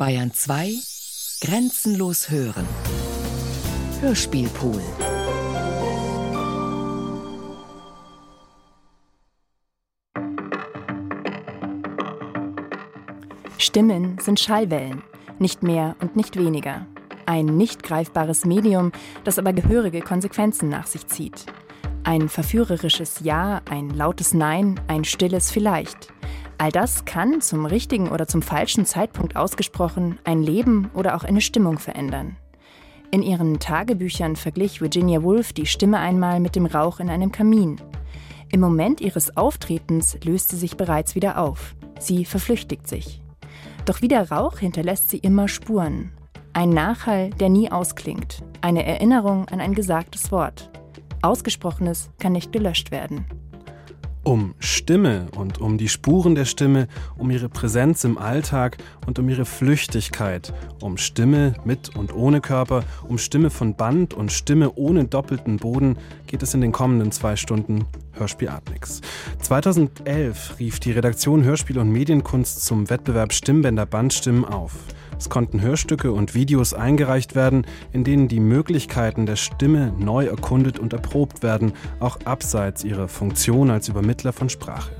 Bayern 2 Grenzenlos hören. Hörspielpool. Stimmen sind Schallwellen, nicht mehr und nicht weniger. Ein nicht greifbares Medium, das aber gehörige Konsequenzen nach sich zieht. Ein verführerisches Ja, ein lautes Nein, ein stilles Vielleicht. All das kann zum richtigen oder zum falschen Zeitpunkt ausgesprochen ein Leben oder auch eine Stimmung verändern. In ihren Tagebüchern verglich Virginia Woolf die Stimme einmal mit dem Rauch in einem Kamin. Im Moment ihres Auftretens löst sie sich bereits wieder auf. Sie verflüchtigt sich. Doch wie der Rauch hinterlässt sie immer Spuren. Ein Nachhall, der nie ausklingt. Eine Erinnerung an ein gesagtes Wort. Ausgesprochenes kann nicht gelöscht werden. Um Stimme und um die Spuren der Stimme, um ihre Präsenz im Alltag und um ihre Flüchtigkeit, um Stimme mit und ohne Körper, um Stimme von Band und Stimme ohne doppelten Boden geht es in den kommenden zwei Stunden Hörspiel Artmix. 2011 rief die Redaktion Hörspiel und Medienkunst zum Wettbewerb Stimmbänder Bandstimmen auf. Es konnten Hörstücke und Videos eingereicht werden, in denen die Möglichkeiten der Stimme neu erkundet und erprobt werden, auch abseits ihrer Funktion als Übermittler von Sprache.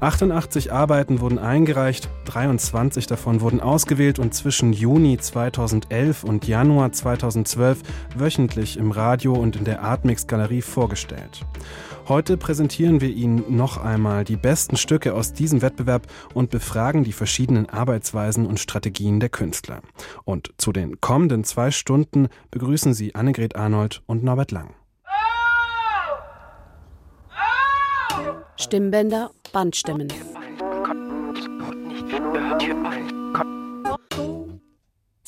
88 Arbeiten wurden eingereicht, 23 davon wurden ausgewählt und zwischen Juni 2011 und Januar 2012 wöchentlich im Radio und in der Artmix Galerie vorgestellt. Heute präsentieren wir Ihnen noch einmal die besten Stücke aus diesem Wettbewerb und befragen die verschiedenen Arbeitsweisen und Strategien der Künstler. Und zu den kommenden zwei Stunden begrüßen Sie Annegret Arnold und Norbert Lang. Stimmbänder, Bandstimmen.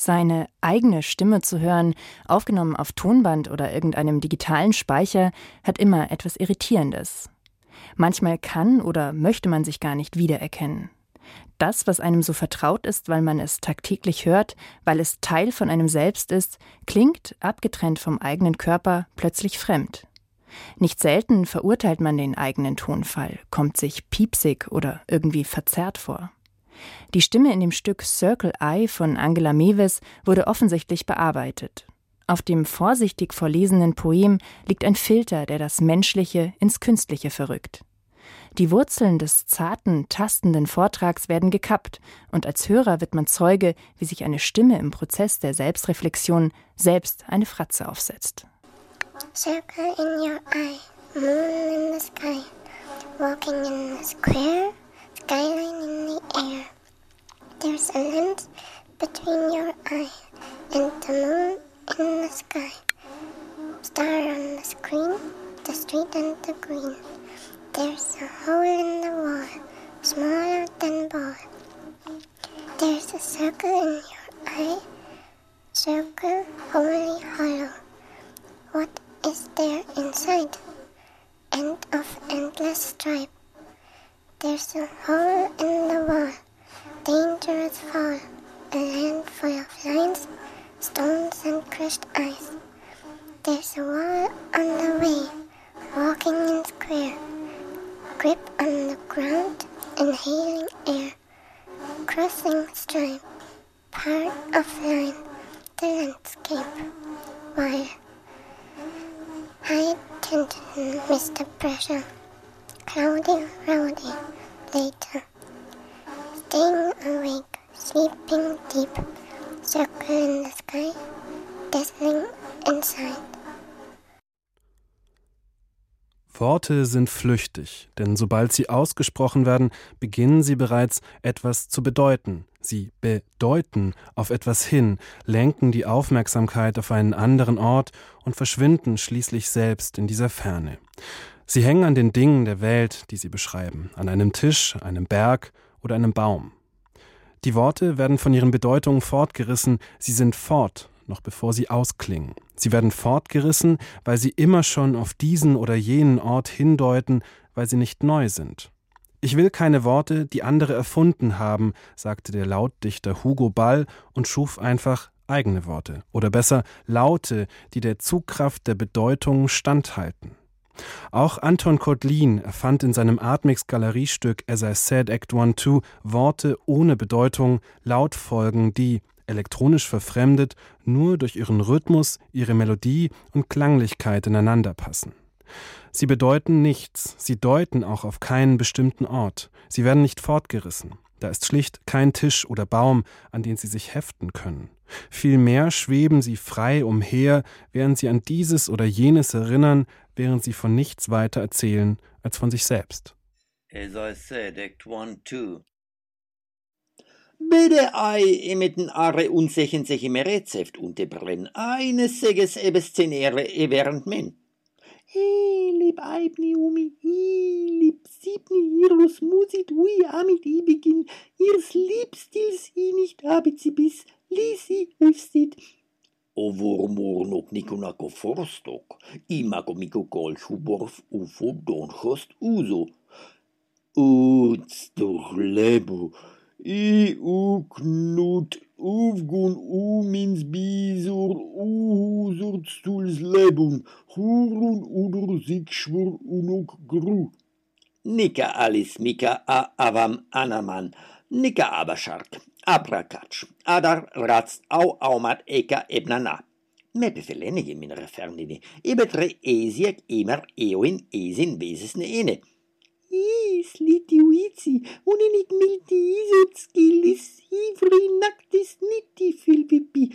Seine eigene Stimme zu hören, aufgenommen auf Tonband oder irgendeinem digitalen Speicher, hat immer etwas Irritierendes. Manchmal kann oder möchte man sich gar nicht wiedererkennen. Das, was einem so vertraut ist, weil man es tagtäglich hört, weil es Teil von einem selbst ist, klingt, abgetrennt vom eigenen Körper, plötzlich fremd. Nicht selten verurteilt man den eigenen Tonfall, kommt sich piepsig oder irgendwie verzerrt vor. Die Stimme in dem Stück Circle Eye von Angela Mewes wurde offensichtlich bearbeitet. Auf dem vorsichtig vorlesenen Poem liegt ein Filter, der das Menschliche ins Künstliche verrückt. Die Wurzeln des zarten, tastenden Vortrags werden gekappt, und als Hörer wird man Zeuge, wie sich eine Stimme im Prozess der Selbstreflexion selbst eine Fratze aufsetzt. Circle in your eye, moon in the sky, walking in the square, skyline in the air. There's a lens between your eye and the moon in the sky. Star on the screen, the street and the green. There's a hole in the wall, smaller than ball. There's a circle in your eye, circle wholly hollow. What is there inside? End of endless stripe. There's a hole in the wall, dangerous fall, a land full of lines, stones, and crushed ice. There's a wall on the way, walking in square, grip on the ground, inhaling air, crossing stream, part of line, the landscape, wire. High tension, Mr. Pressure. Cloudy, rowdy, later. Staying awake, sleeping deep. Circle in the sky, dazzling inside. Worte sind flüchtig, denn sobald sie ausgesprochen werden, beginnen sie bereits etwas zu bedeuten. Sie bedeuten auf etwas hin, lenken die Aufmerksamkeit auf einen anderen Ort und verschwinden schließlich selbst in dieser Ferne. Sie hängen an den Dingen der Welt, die sie beschreiben, an einem Tisch, einem Berg oder einem Baum. Die Worte werden von ihren Bedeutungen fortgerissen, sie sind fort, noch bevor sie ausklingen. Sie werden fortgerissen, weil sie immer schon auf diesen oder jenen Ort hindeuten, weil sie nicht neu sind. Ich will keine Worte, die andere erfunden haben, sagte der Lautdichter Hugo Ball und schuf einfach eigene Worte, oder besser Laute, die der Zugkraft der Bedeutung standhalten. Auch Anton Kotlin erfand in seinem Artmix-Galeriestück As I Said Act 1-2 Worte ohne Bedeutung, Lautfolgen, die, elektronisch verfremdet, nur durch ihren Rhythmus, ihre Melodie und Klanglichkeit ineinander passen. Sie bedeuten nichts, sie deuten auch auf keinen bestimmten Ort, sie werden nicht fortgerissen. Da ist schlicht kein Tisch oder Baum, an den sie sich heften können. Vielmehr schweben sie frei umher, während sie an dieses oder jenes erinnern, während sie von nichts weiter erzählen als von sich selbst. As I said, Act One, Two. Bede ei emeten are unsechen seche merezeft unterbrenn, eines seges ebeszenere während men. Helib aibni umi, hilib sibni irus musit ui amit ibigin, irs liebstils i nicht habit sie bis, lisi ustit. Ovomornok nikunak forztok, imako mikokol šuborv ufo donhost uzo. Uc do hlebu i uknut uvgun umins bizur uhuzur stul zlebun, hurun udur zikšvur unok gru. Nika alis mika a avam anaman, nika abashark. Abrakatsch, adar ratz au aumat eka ebnana. Me befelene je min refernini, ebetre esiek emer eoin esin vesesne ene. Is litiuici, uninit milti isut skillis, ivri nactis niti filvipi,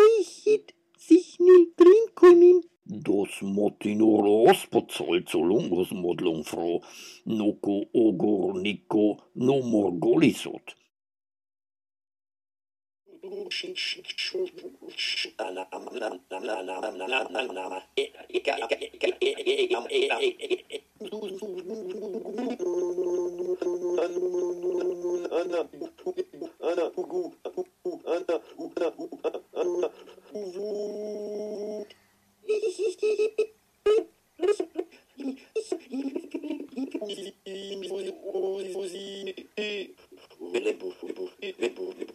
richit sich nil trinconin. Dos motinuros pozolzolungos modlung fro, noco ogor nico no morgolisot. Belebu, lebu.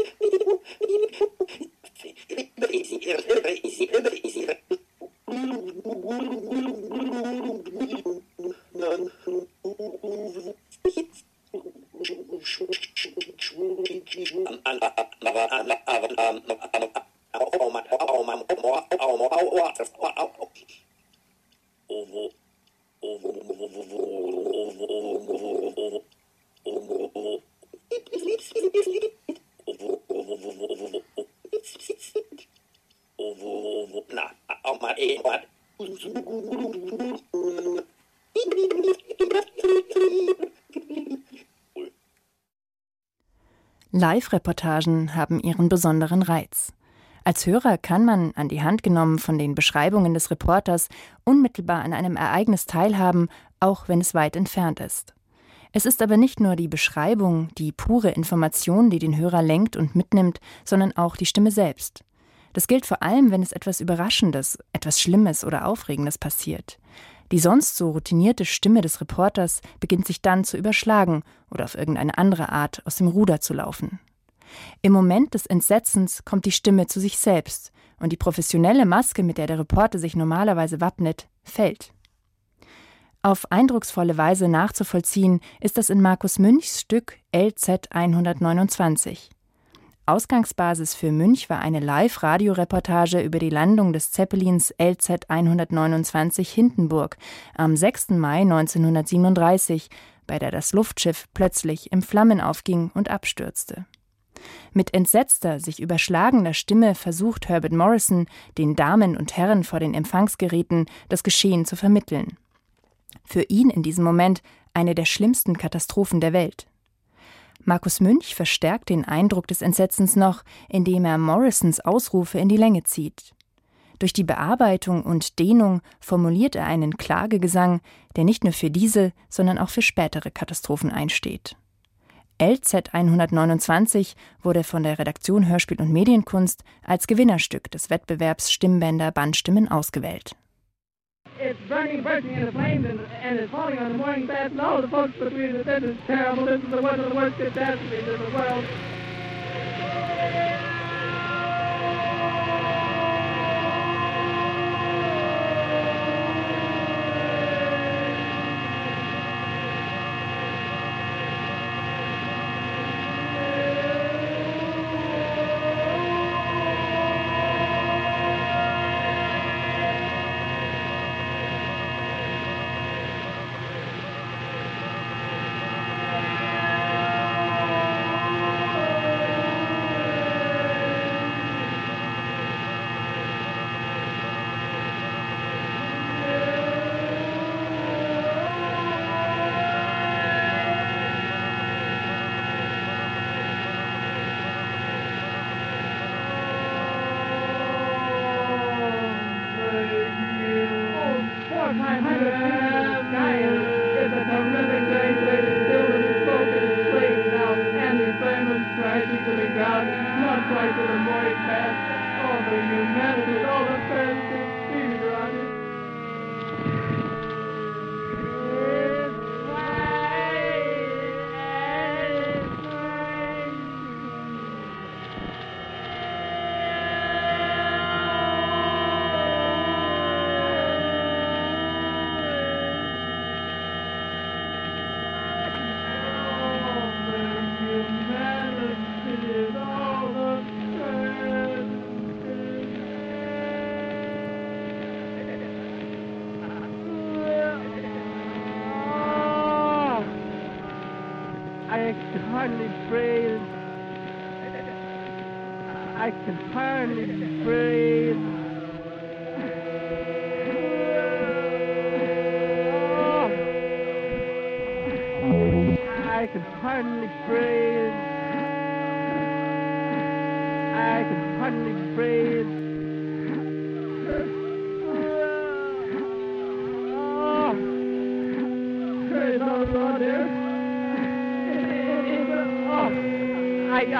Live-Reportagen haben ihren besonderen Reiz. Als Hörer kann man, an die Hand genommen von den Beschreibungen des Reporters, unmittelbar an einem Ereignis teilhaben, auch wenn es weit entfernt ist. Es ist aber nicht nur die Beschreibung, die pure Information, die den Hörer lenkt und mitnimmt, sondern auch die Stimme selbst. Das gilt vor allem, wenn es etwas Überraschendes, etwas Schlimmes oder Aufregendes passiert. Die sonst so routinierte Stimme des Reporters beginnt sich dann zu überschlagen oder auf irgendeine andere Art aus dem Ruder zu laufen. Im Moment des Entsetzens kommt die Stimme zu sich selbst und die professionelle Maske, mit der der Reporter sich normalerweise wappnet, fällt. Auf eindrucksvolle Weise nachzuvollziehen ist das in Markus Münchs Stück LZ 129. Ausgangsbasis für Münch war eine Live-Radioreportage über die Landung des Zeppelins LZ 129 Hindenburg am 6. Mai 1937, bei der das Luftschiff plötzlich in Flammen aufging und abstürzte. Mit entsetzter, sich überschlagender Stimme versucht Herbert Morrison, den Damen und Herren vor den Empfangsgeräten das Geschehen zu vermitteln. Für ihn in diesem Moment eine der schlimmsten Katastrophen der Welt. Markus Münch verstärkt den Eindruck des Entsetzens noch, indem er Morrisons Ausrufe in die Länge zieht. Durch die Bearbeitung und Dehnung formuliert er einen Klagegesang, der nicht nur für diese, sondern auch für spätere Katastrophen einsteht. LZ 129 wurde von der Redaktion Hörspiel und Medienkunst als Gewinnerstück des Wettbewerbs Stimmbänder Bandstimmen ausgewählt. It's burning, bursting in the flames, and, and it's falling on the morning fast, and all the folks between us. This is terrible. This is the one of the worst catastrophes in the world.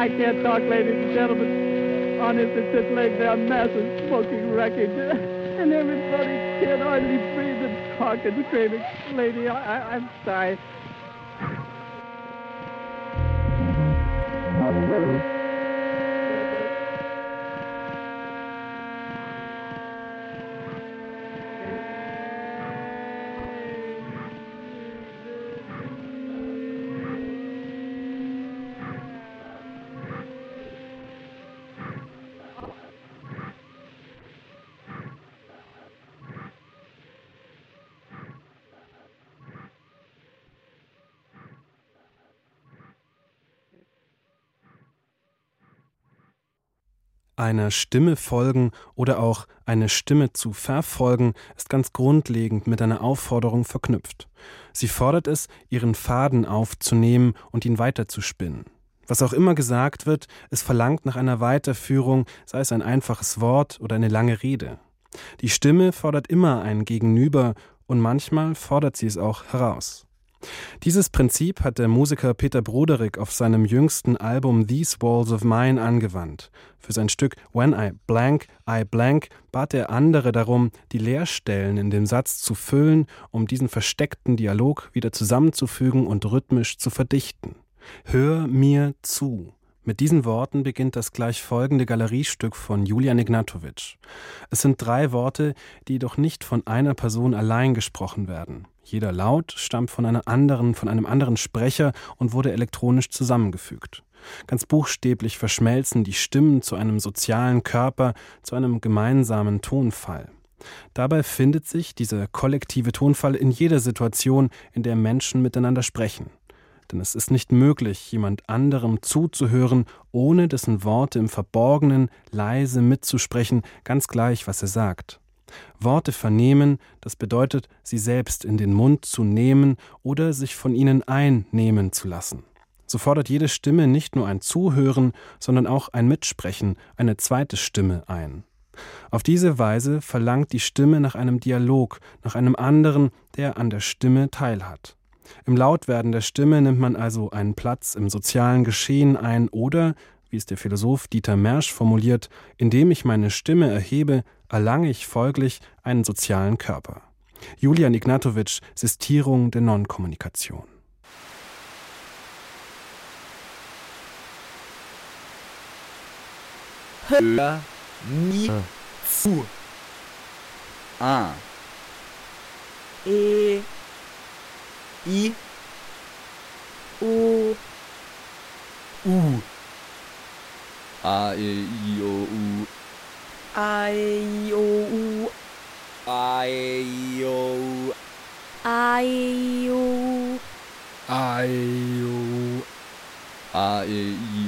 I can't talk, ladies and gentlemen. On his just laying there, massive smoking wreckage. And everybody can't hardly breathe and talk and screaming. Lady, I, I, I'm sorry. Einer Stimme folgen oder auch eine Stimme zu verfolgen ist ganz grundlegend mit einer Aufforderung verknüpft. Sie fordert es, ihren Faden aufzunehmen und ihn weiterzuspinnen. Was auch immer gesagt wird, es verlangt nach einer Weiterführung, sei es ein einfaches Wort oder eine lange Rede. Die Stimme fordert immer ein Gegenüber und manchmal fordert sie es auch heraus. Dieses Prinzip hat der Musiker Peter Broderick auf seinem jüngsten Album These Walls of Mine angewandt. Für sein Stück When I Blank, I Blank bat er andere darum, die Leerstellen in dem Satz zu füllen, um diesen versteckten Dialog wieder zusammenzufügen und rhythmisch zu verdichten. Hör mir zu. Mit diesen Worten beginnt das gleich folgende Galeriestück von Julian Ignatowitsch. Es sind drei Worte, die jedoch nicht von einer Person allein gesprochen werden. Jeder Laut stammt von einer anderen, von einem anderen Sprecher und wurde elektronisch zusammengefügt. Ganz buchstäblich verschmelzen die Stimmen zu einem sozialen Körper, zu einem gemeinsamen Tonfall. Dabei findet sich dieser kollektive Tonfall in jeder Situation, in der Menschen miteinander sprechen. Denn es ist nicht möglich, jemand anderem zuzuhören, ohne dessen Worte im Verborgenen leise mitzusprechen, ganz gleich, was er sagt. Worte vernehmen, das bedeutet, sie selbst in den Mund zu nehmen oder sich von ihnen einnehmen zu lassen. So fordert jede Stimme nicht nur ein Zuhören, sondern auch ein Mitsprechen, eine zweite Stimme ein. Auf diese Weise verlangt die Stimme nach einem Dialog, nach einem anderen, der an der Stimme teilhat. Im Lautwerden der Stimme nimmt man also einen Platz im sozialen Geschehen ein oder, wie es der Philosoph Dieter Mersch formuliert, indem ich meine Stimme erhebe, erlange ich folglich einen sozialen Körper. Julian Ignatowitsch, Sistierung der Nonkommunikation. Hör nie zu. A. E. I. U. U. A, E, I, O, U. I O U I O I O I O I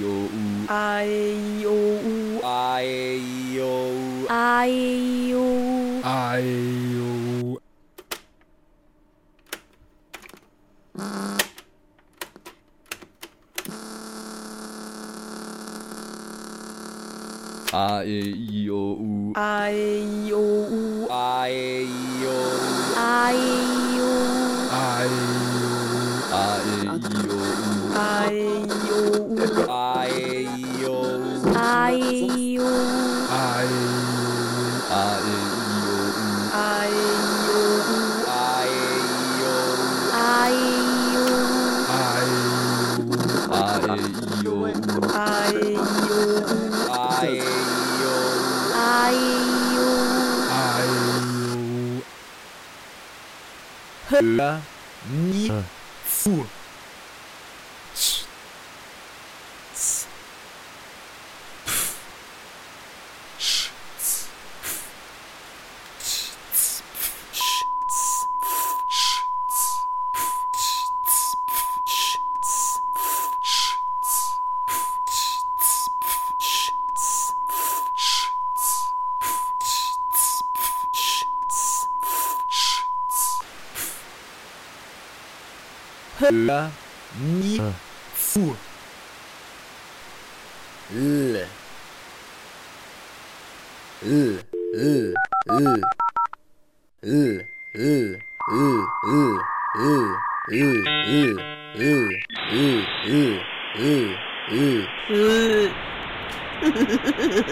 O U I O U I O I O I O I 哎呦，哎呦，哎呦，哎呦，哎呦，哎呦，哎呦，哎呦，哎呦，哎呦，哎呦，哎呦，哎呦，哎呦，哎呦，哎呦。La Ni ah. Fu. 米苏勒勒勒勒勒勒勒勒勒勒勒勒勒勒。Yeah.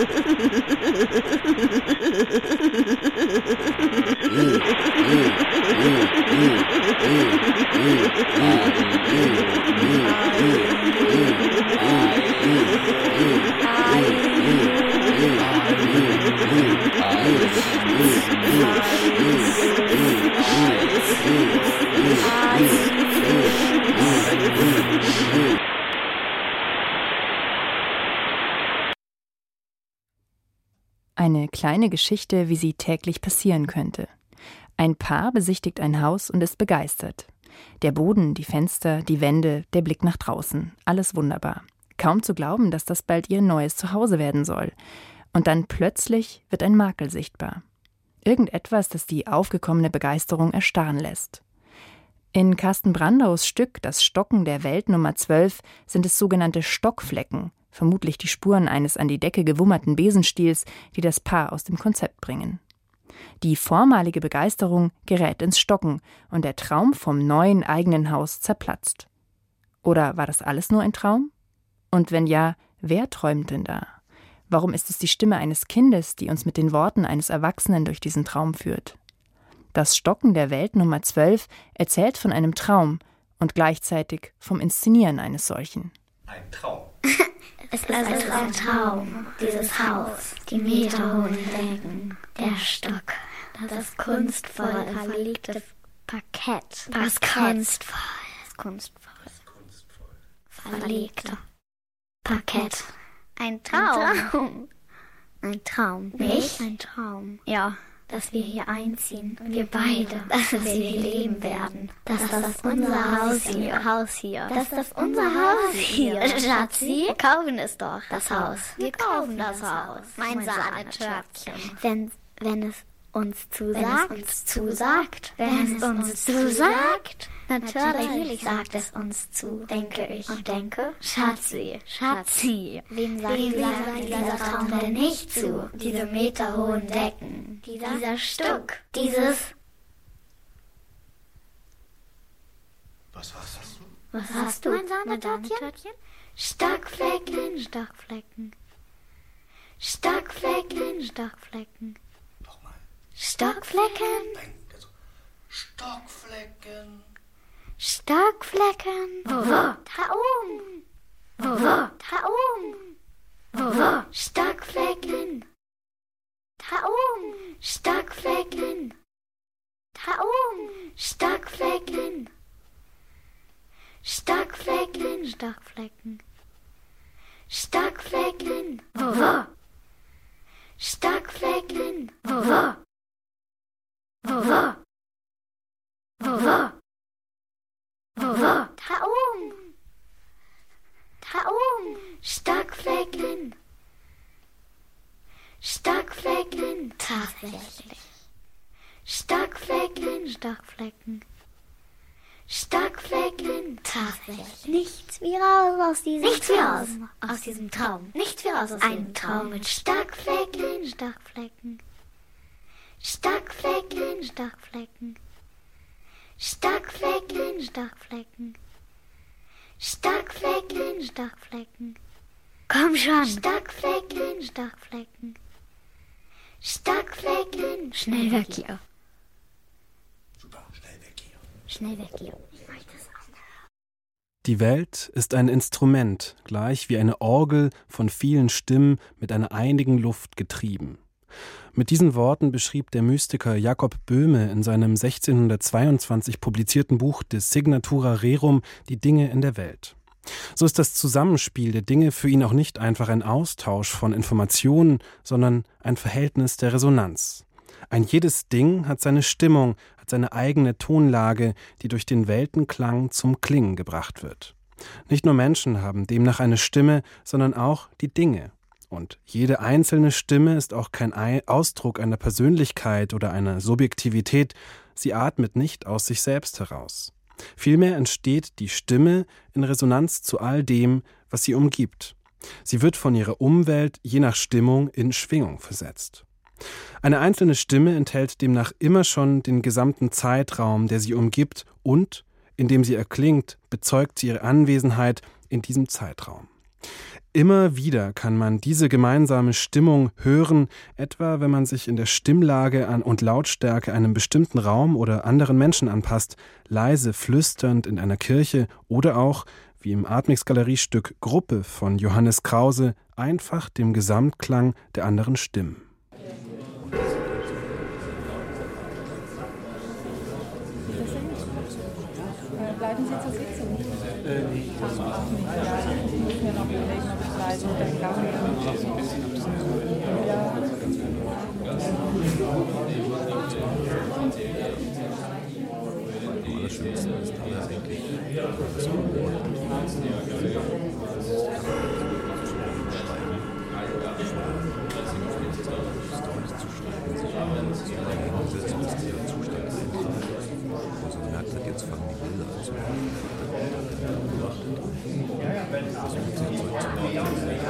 Eine kleine Geschichte, wie sie täglich passieren könnte. Ein Paar besichtigt ein Haus und ist begeistert. Der Boden, die Fenster, die Wände, der Blick nach draußen, alles wunderbar. Kaum zu glauben, dass das bald ihr neues Zuhause werden soll. Und dann plötzlich wird ein Makel sichtbar. Irgendetwas, das die aufgekommene Begeisterung erstarren lässt. In Carsten Brandaus Stück Das Stocken der Welt Nummer 12 sind es sogenannte Stockflecken, vermutlich die Spuren eines an die Decke gewummerten Besenstiels, die das Paar aus dem Konzept bringen. Die vormalige Begeisterung gerät ins Stocken und der Traum vom neuen eigenen Haus zerplatzt. Oder war das alles nur ein Traum? Und wenn ja, wer träumt denn da? Warum ist es die Stimme eines Kindes, die uns mit den Worten eines Erwachsenen durch diesen Traum führt? Das Stocken der Welt Nummer 12 erzählt von einem Traum und gleichzeitig vom Inszenieren eines solchen. Ein Traum. Es ist also ein Traum, dieses Haus, die meterhohen Decken, der Stock, das kunstvoll verlegte Parkett, das kunstvoll, das kunstvoll, verlegte Parkett. Ein Traum. Ein Traum. Nicht? Ein Traum. Ja. Dass wir hier einziehen. Wir beide. Dass wir hier leben werden. Dass das unser Haus hier. Haus hier. Dass das unser Haus hier. Schatzi? Wir kaufen es doch. Das Haus. Wir kaufen das Haus. Mein Sahnetöpfchen. Wenn, wenn es uns zusagt. Wenn es uns zusagt. Wenn es uns zusagt. Natürlich sagt es uns zu, denke ich. Und denke, Schatzi, Schatzi. Wem sagt Wem dieser, dieser Traum denn nicht zu? Diese meterhohen Decken, dieser, dieser Stuck, dieses... Was hast du, mein Sahnetörtchen? Stockflecken, Stockflecken. Stockflecken, Stockflecken. Nochmal. Stockflecken, Also, Stockflecken. Stockflecken. Wo, wo? Da oben. Wo, wo? Da oben. Wo, wo? Stockflecken. Da oben. Stockflecken. Da oben. Stockflecken. Stockflecken, Stockflecken. Stockflecken. Wo, wo? Stockflecken. Wo, wo? Wo, wo? Wo, wo? Wo, wo? Da oben. Da oben. Stockflecken. Stockflecken. Tatsächlich. Stockflecken. Stockflecken. Tatsächlich. Nichts wie raus aus diesem Nichts wie raus aus diesem Traum. Nichts wie raus aus Ein Traum mit Stockflecken, Stockflecken. Stockflecken, Stockflecken. Stockflecken, Stockflecken. Stockflecken, Stockflecken. Komm schon. Stockflecken, Stockflecken. Stockflecken. Schnell weg hier. Super, schnell weg hier. Schnell weg hier. Die Welt ist ein Instrument, gleich wie eine Orgel von vielen Stimmen mit einer einigen Luft getrieben. Mit diesen Worten beschrieb der Mystiker Jakob Böhme in seinem 1622 publizierten Buch De Signatura Rerum die Dinge in der Welt. So ist das Zusammenspiel der Dinge für ihn auch nicht einfach ein Austausch von Informationen, sondern ein Verhältnis der Resonanz. Ein jedes Ding hat seine Stimmung, hat seine eigene Tonlage, die durch den Weltenklang zum Klingen gebracht wird. Nicht nur Menschen haben demnach eine Stimme, sondern auch die Dinge. Und jede einzelne Stimme ist auch kein Ausdruck einer Persönlichkeit oder einer Subjektivität, sie atmet nicht aus sich selbst heraus. Vielmehr entsteht die Stimme in Resonanz zu all dem, was sie umgibt. Sie wird von ihrer Umwelt je nach Stimmung in Schwingung versetzt. Eine einzelne Stimme enthält demnach immer schon den gesamten Zeitraum, der sie umgibt, und, indem sie erklingt, bezeugt sie ihre Anwesenheit in diesem Zeitraum. Immer wieder kann man diese gemeinsame Stimmung hören, etwa wenn man sich in der Stimmlage und Lautstärke einem bestimmten Raum oder anderen Menschen anpasst, leise flüsternd in einer Kirche oder auch, wie im Atmix-Galeriestück Gruppe von Johannes Krause, einfach dem Gesamtklang der anderen Stimmen. Bleiben Sie zur Sitzung? Äh, nee. Ach, auch nicht. Ja, ich muss mir noch ich bleibe. Dann kann ja. Am allerschönsten ist aber eigentlich, dass jetzt fangen die Bilder an 好像自己也找不到当时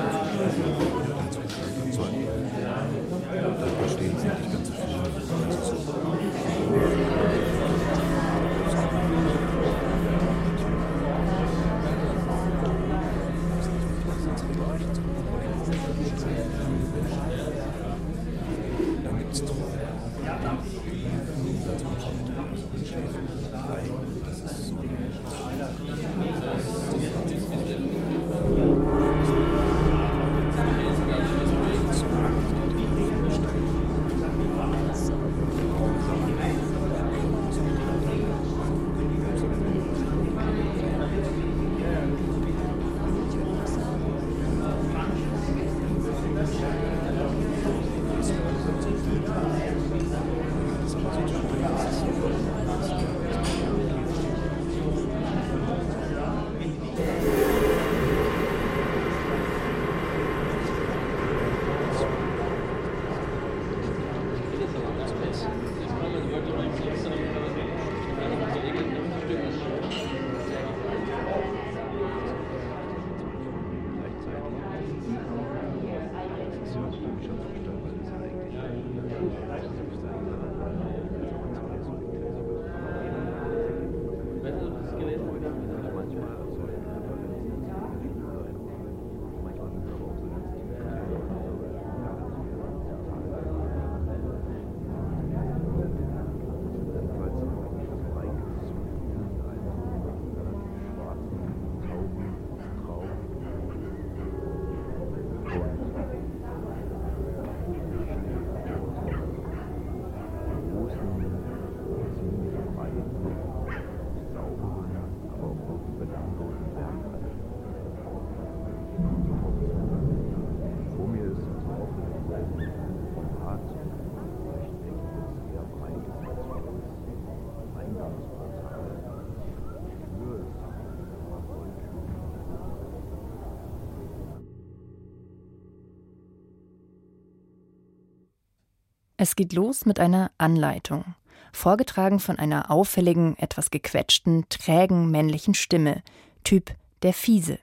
Es geht los mit einer Anleitung, vorgetragen von einer auffälligen, etwas gequetschten, trägen männlichen Stimme, Typ der Fiese.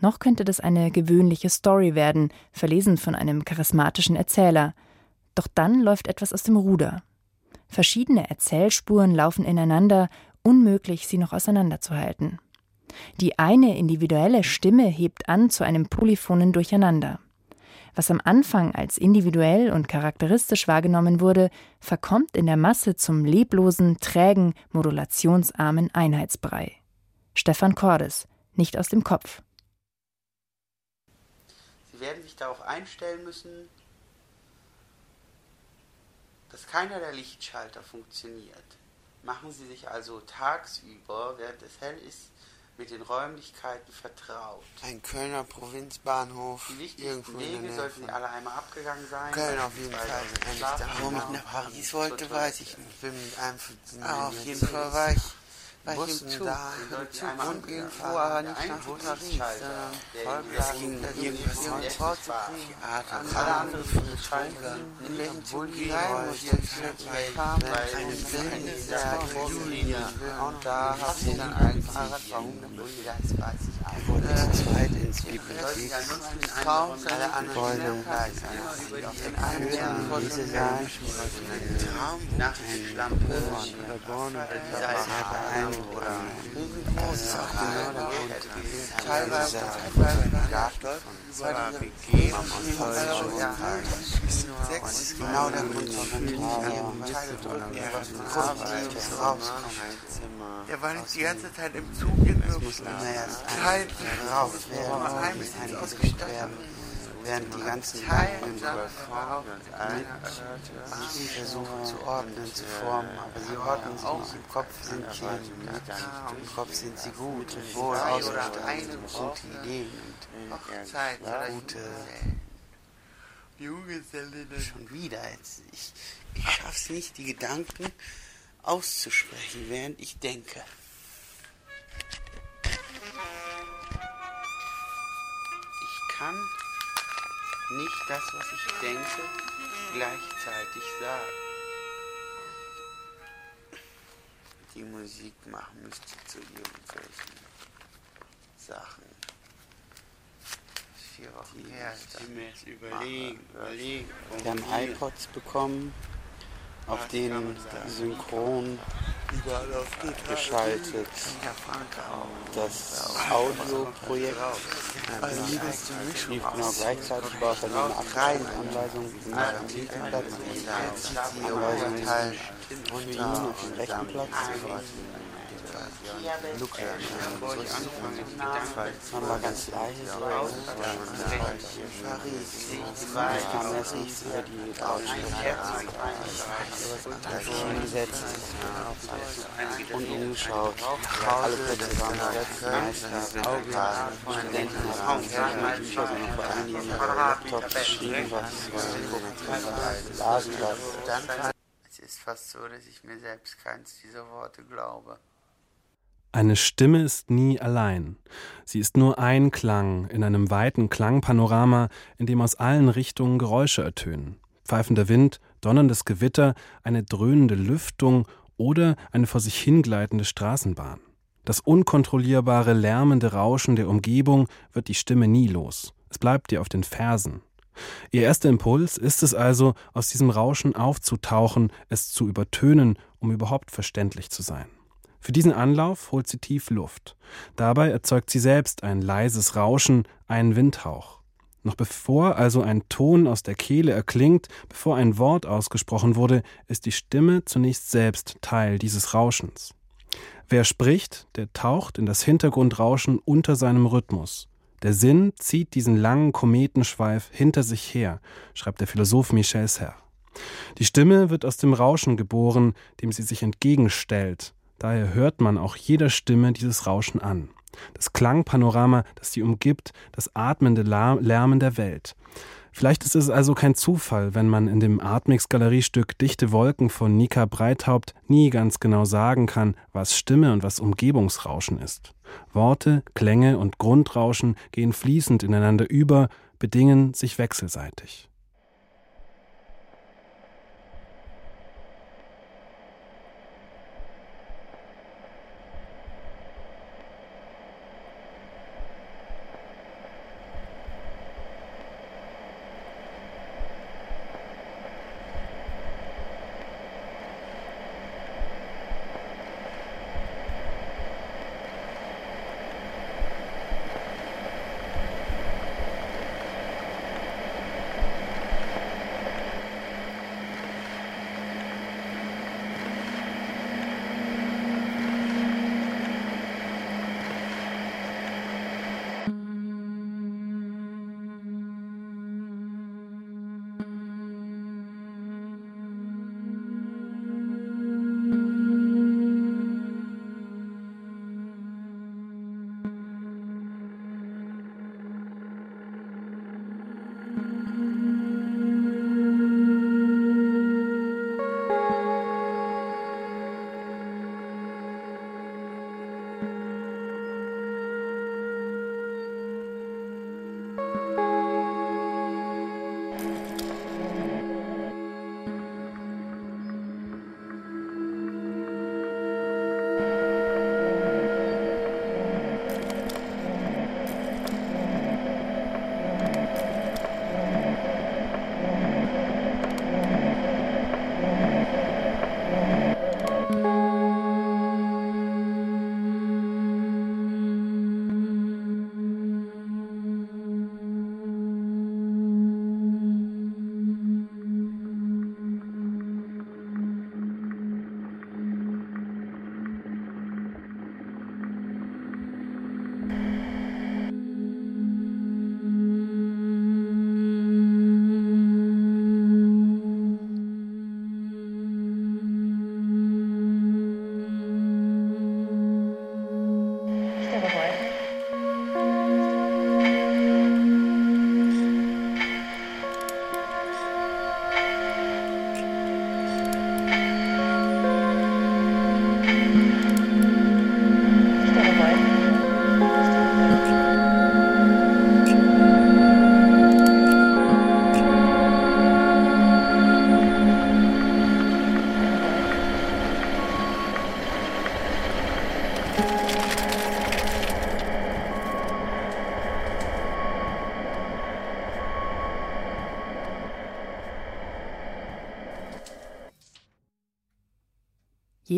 Noch könnte das eine gewöhnliche Story werden, verlesen von einem charismatischen Erzähler. Doch dann läuft etwas aus dem Ruder. Verschiedene Erzählspuren laufen ineinander, unmöglich, sie noch auseinanderzuhalten. Die eine individuelle Stimme hebt an zu einem polyphonen Durcheinander. Was am Anfang als individuell und charakteristisch wahrgenommen wurde, verkommt in der Masse zum leblosen, trägen, modulationsarmen Einheitsbrei. Stefan Cordes, nicht aus dem Kopf. Sie werden sich darauf einstellen müssen, dass keiner der Lichtschalter funktioniert. Machen Sie sich also tagsüber, während es hell ist, mit den Räumlichkeiten vertraut. Ein Kölner Provinzbahnhof. Die wichtigsten Wege sollten Sie alle einmal abgegangen sein. Köln auf jeden Fall. Warum ich nach Paris wollte, weiß ich nicht. Ich bin mit einem auf jeden Fall war ich ich Bussen im Zug. da, im Zug und irgendwo, aber nicht nach Paris. Es ging irgendwas zu kriegen. Alle anderen Schalter. In welchem Zug ich rein musste, ich kam, eine Film dieser Julia. Und da habe ich dann ein Fahrrad, warum dann das weiß ich auch. Wurde zu zweit ins Bibliothek. Kaum Alle anderen wollen gleich in einem Jahr diese Saal nach der Schlampe geboren und sehr beeindruckend. Das ist auch genau der Grund. Teilweise Das ist genau der Grund, warum irgendwas Positives rauskommt. Ja, weil ich die ganze Zeit im Zug in Naja, Zeit raus werden, mit einem ausgestattet während die ganzen Gedanken mit sich versuchen zu ordnen, zu formen, aber sie ordnen sich nicht. Im Kopf sind sie im Kopf sind sie gut und wohl ausgestattet und gute Ideen und gute Schon wieder jetzt. Ich, ich schaff's nicht, die Gedanken auszusprechen, während ich denke. Kann nicht das, was ich denke, gleichzeitig sagen. Die Musik machen müsste zu irgendwelchen Sachen. Vier Wochen die her. Ich mir jetzt überlegen, überlegen. Wir haben iPods bekommen, auf denen synchron geschaltet. Das Audioprojekt lief genau gleichzeitig, der Linie 18 Anweisungen gemacht am linken Platz, Anweisungen für ihn auf dem rechten Platz. Luke, man war ganz leise so. Ich kam erst nichts über die sich hingesetzt und umgeschaut. Alle Plätze waren besetzt. Meist Augen, Studenten haben keine Bücher, sondern vor Laptops geschrieben, was lasen was. Es ist fast so, dass ich mir selbst keins dieser Worte glaube. Eine Stimme ist nie allein. Sie ist nur ein Klang in einem weiten Klangpanorama, in dem aus allen Richtungen Geräusche ertönen. Pfeifender Wind, donnerndes Gewitter, eine dröhnende Lüftung oder eine vor sich hingleitende Straßenbahn. Das unkontrollierbare, lärmende Rauschen der Umgebung wird die Stimme nie los. Es bleibt ihr auf den Fersen. Ihr erster Impuls ist es also, aus diesem Rauschen aufzutauchen, es zu übertönen, um überhaupt verständlich zu sein. Für diesen Anlauf holt sie tief Luft. Dabei erzeugt sie selbst ein leises Rauschen, einen Windhauch. Noch bevor also ein Ton aus der Kehle erklingt, bevor ein Wort ausgesprochen wurde, ist die Stimme zunächst selbst Teil dieses Rauschens. Wer spricht, der taucht in das Hintergrundrauschen unter seinem Rhythmus. Der Sinn zieht diesen langen Kometenschweif hinter sich her, schreibt der Philosoph Michel Serre. Die Stimme wird aus dem Rauschen geboren, dem sie sich entgegenstellt, Daher hört man auch jeder Stimme dieses Rauschen an. Das Klangpanorama, das sie umgibt, das atmende Lärmen der Welt. Vielleicht ist es also kein Zufall, wenn man in dem Atmix-Galeriestück Dichte Wolken von Nika Breithaupt nie ganz genau sagen kann, was Stimme und was Umgebungsrauschen ist. Worte, Klänge und Grundrauschen gehen fließend ineinander über, bedingen sich wechselseitig.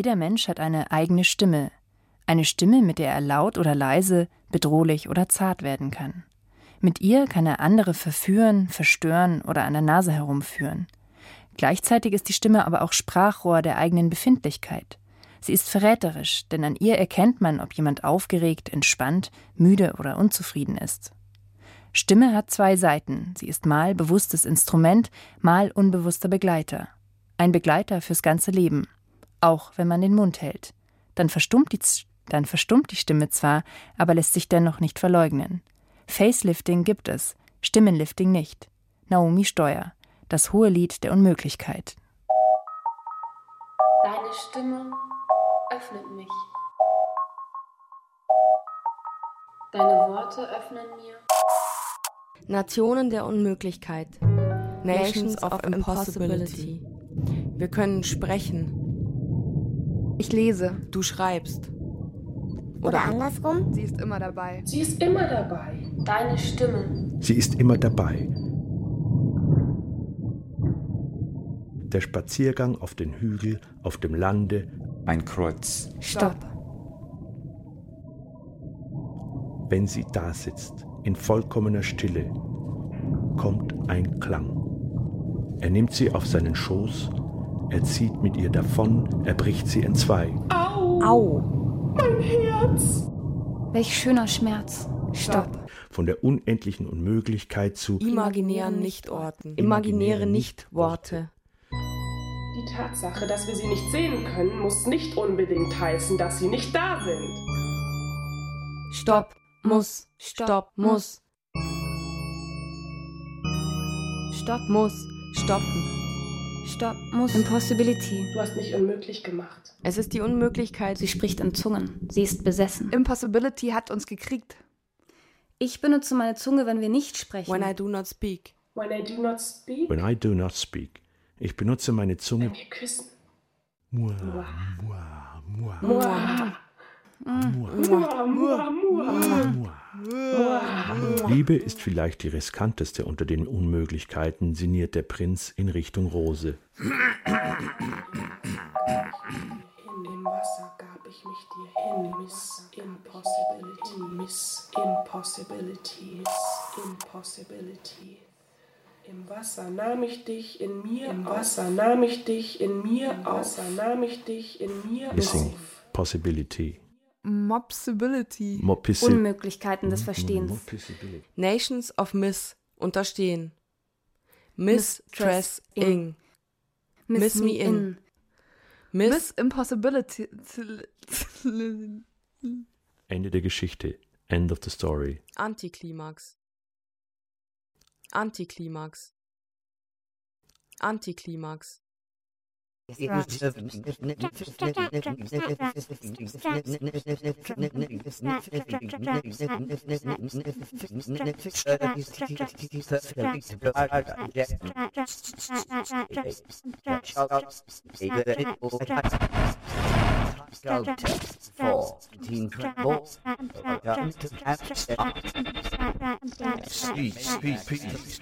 Jeder Mensch hat eine eigene Stimme. Eine Stimme, mit der er laut oder leise, bedrohlich oder zart werden kann. Mit ihr kann er andere verführen, verstören oder an der Nase herumführen. Gleichzeitig ist die Stimme aber auch Sprachrohr der eigenen Befindlichkeit. Sie ist verräterisch, denn an ihr erkennt man, ob jemand aufgeregt, entspannt, müde oder unzufrieden ist. Stimme hat zwei Seiten. Sie ist mal bewusstes Instrument, mal unbewusster Begleiter. Ein Begleiter fürs ganze Leben. Auch wenn man den Mund hält. Dann verstummt die, dann verstummt die Stimme zwar, aber lässt sich dennoch nicht verleugnen. Facelifting gibt es, Stimmenlifting nicht. Naomi Steuer, das hohe Lied der Unmöglichkeit. Deine Stimme öffnet mich. Deine Worte öffnen mir. Nationen der Unmöglichkeit. Nations of Impossibility. Wir können sprechen. Ich lese. Du schreibst. Oder, Oder andersrum. Sie ist immer dabei. Sie ist immer dabei. Deine Stimme. Sie ist immer dabei. Der Spaziergang auf den Hügel, auf dem Lande. Ein Kreuz. Stopp. Wenn sie da sitzt, in vollkommener Stille, kommt ein Klang. Er nimmt sie auf seinen Schoß, er zieht mit ihr davon, er bricht sie in zwei. Au! Au! Mein Herz! Welch schöner Schmerz. Stopp. Von der unendlichen Unmöglichkeit zu imaginären Nichtorten, imaginäre Nichtworte. Die Tatsache, dass wir sie nicht sehen können, muss nicht unbedingt heißen, dass sie nicht da sind. Stopp, muss, stopp, muss. Stopp, muss, stoppen. Stopp, muss. Impossibility. Du hast mich unmöglich gemacht. Es ist die Unmöglichkeit. Sie spricht in Zungen. Sie ist besessen. Impossibility hat uns gekriegt. Ich benutze meine Zunge, wenn wir nicht sprechen. When I do not speak. When I do not speak. When I do not speak. Ich benutze meine Zunge. Wenn wir küssen. Mua, mua, mua. Mua. Mua. Liebe ist vielleicht die riskanteste unter den Unmöglichkeiten, sinniert der Prinz in Richtung Rose. In dem Wasser gab ich mich dir hin, Miss. Impossibility, Miss. Impossibility, Miss Impossibility. Im Wasser nahm ich dich in mir, im Wasser nahm ich dich in mir, im Wasser nahm ich dich in mir Missing Possibility. Mopsibility. Mopissi Unmöglichkeiten des Verstehens. Mopissi- Nations of Miss unterstehen. Miss Tress Ing. Miss me in. Miss Miss Impossibility. Ende der Geschichte. End of the story. Antiklimax. Antiklimax. Antiklimax. Yes, Scoped for Incredibles. Peace. Peace. Peace.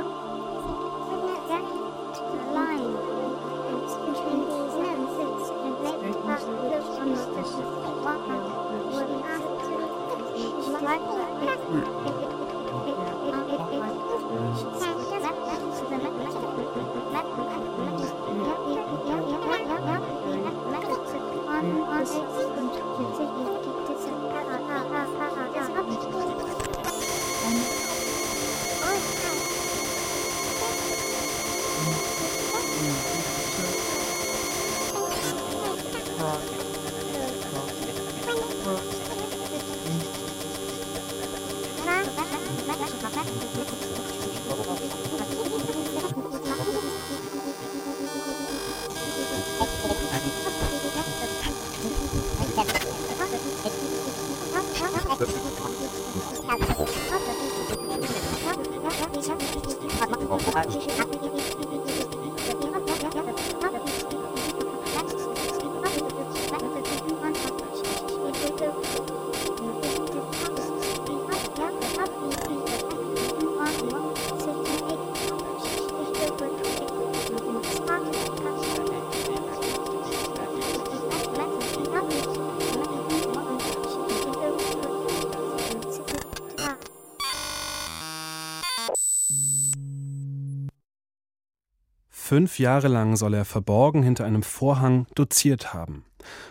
Fünf Jahre lang soll er verborgen hinter einem Vorhang doziert haben.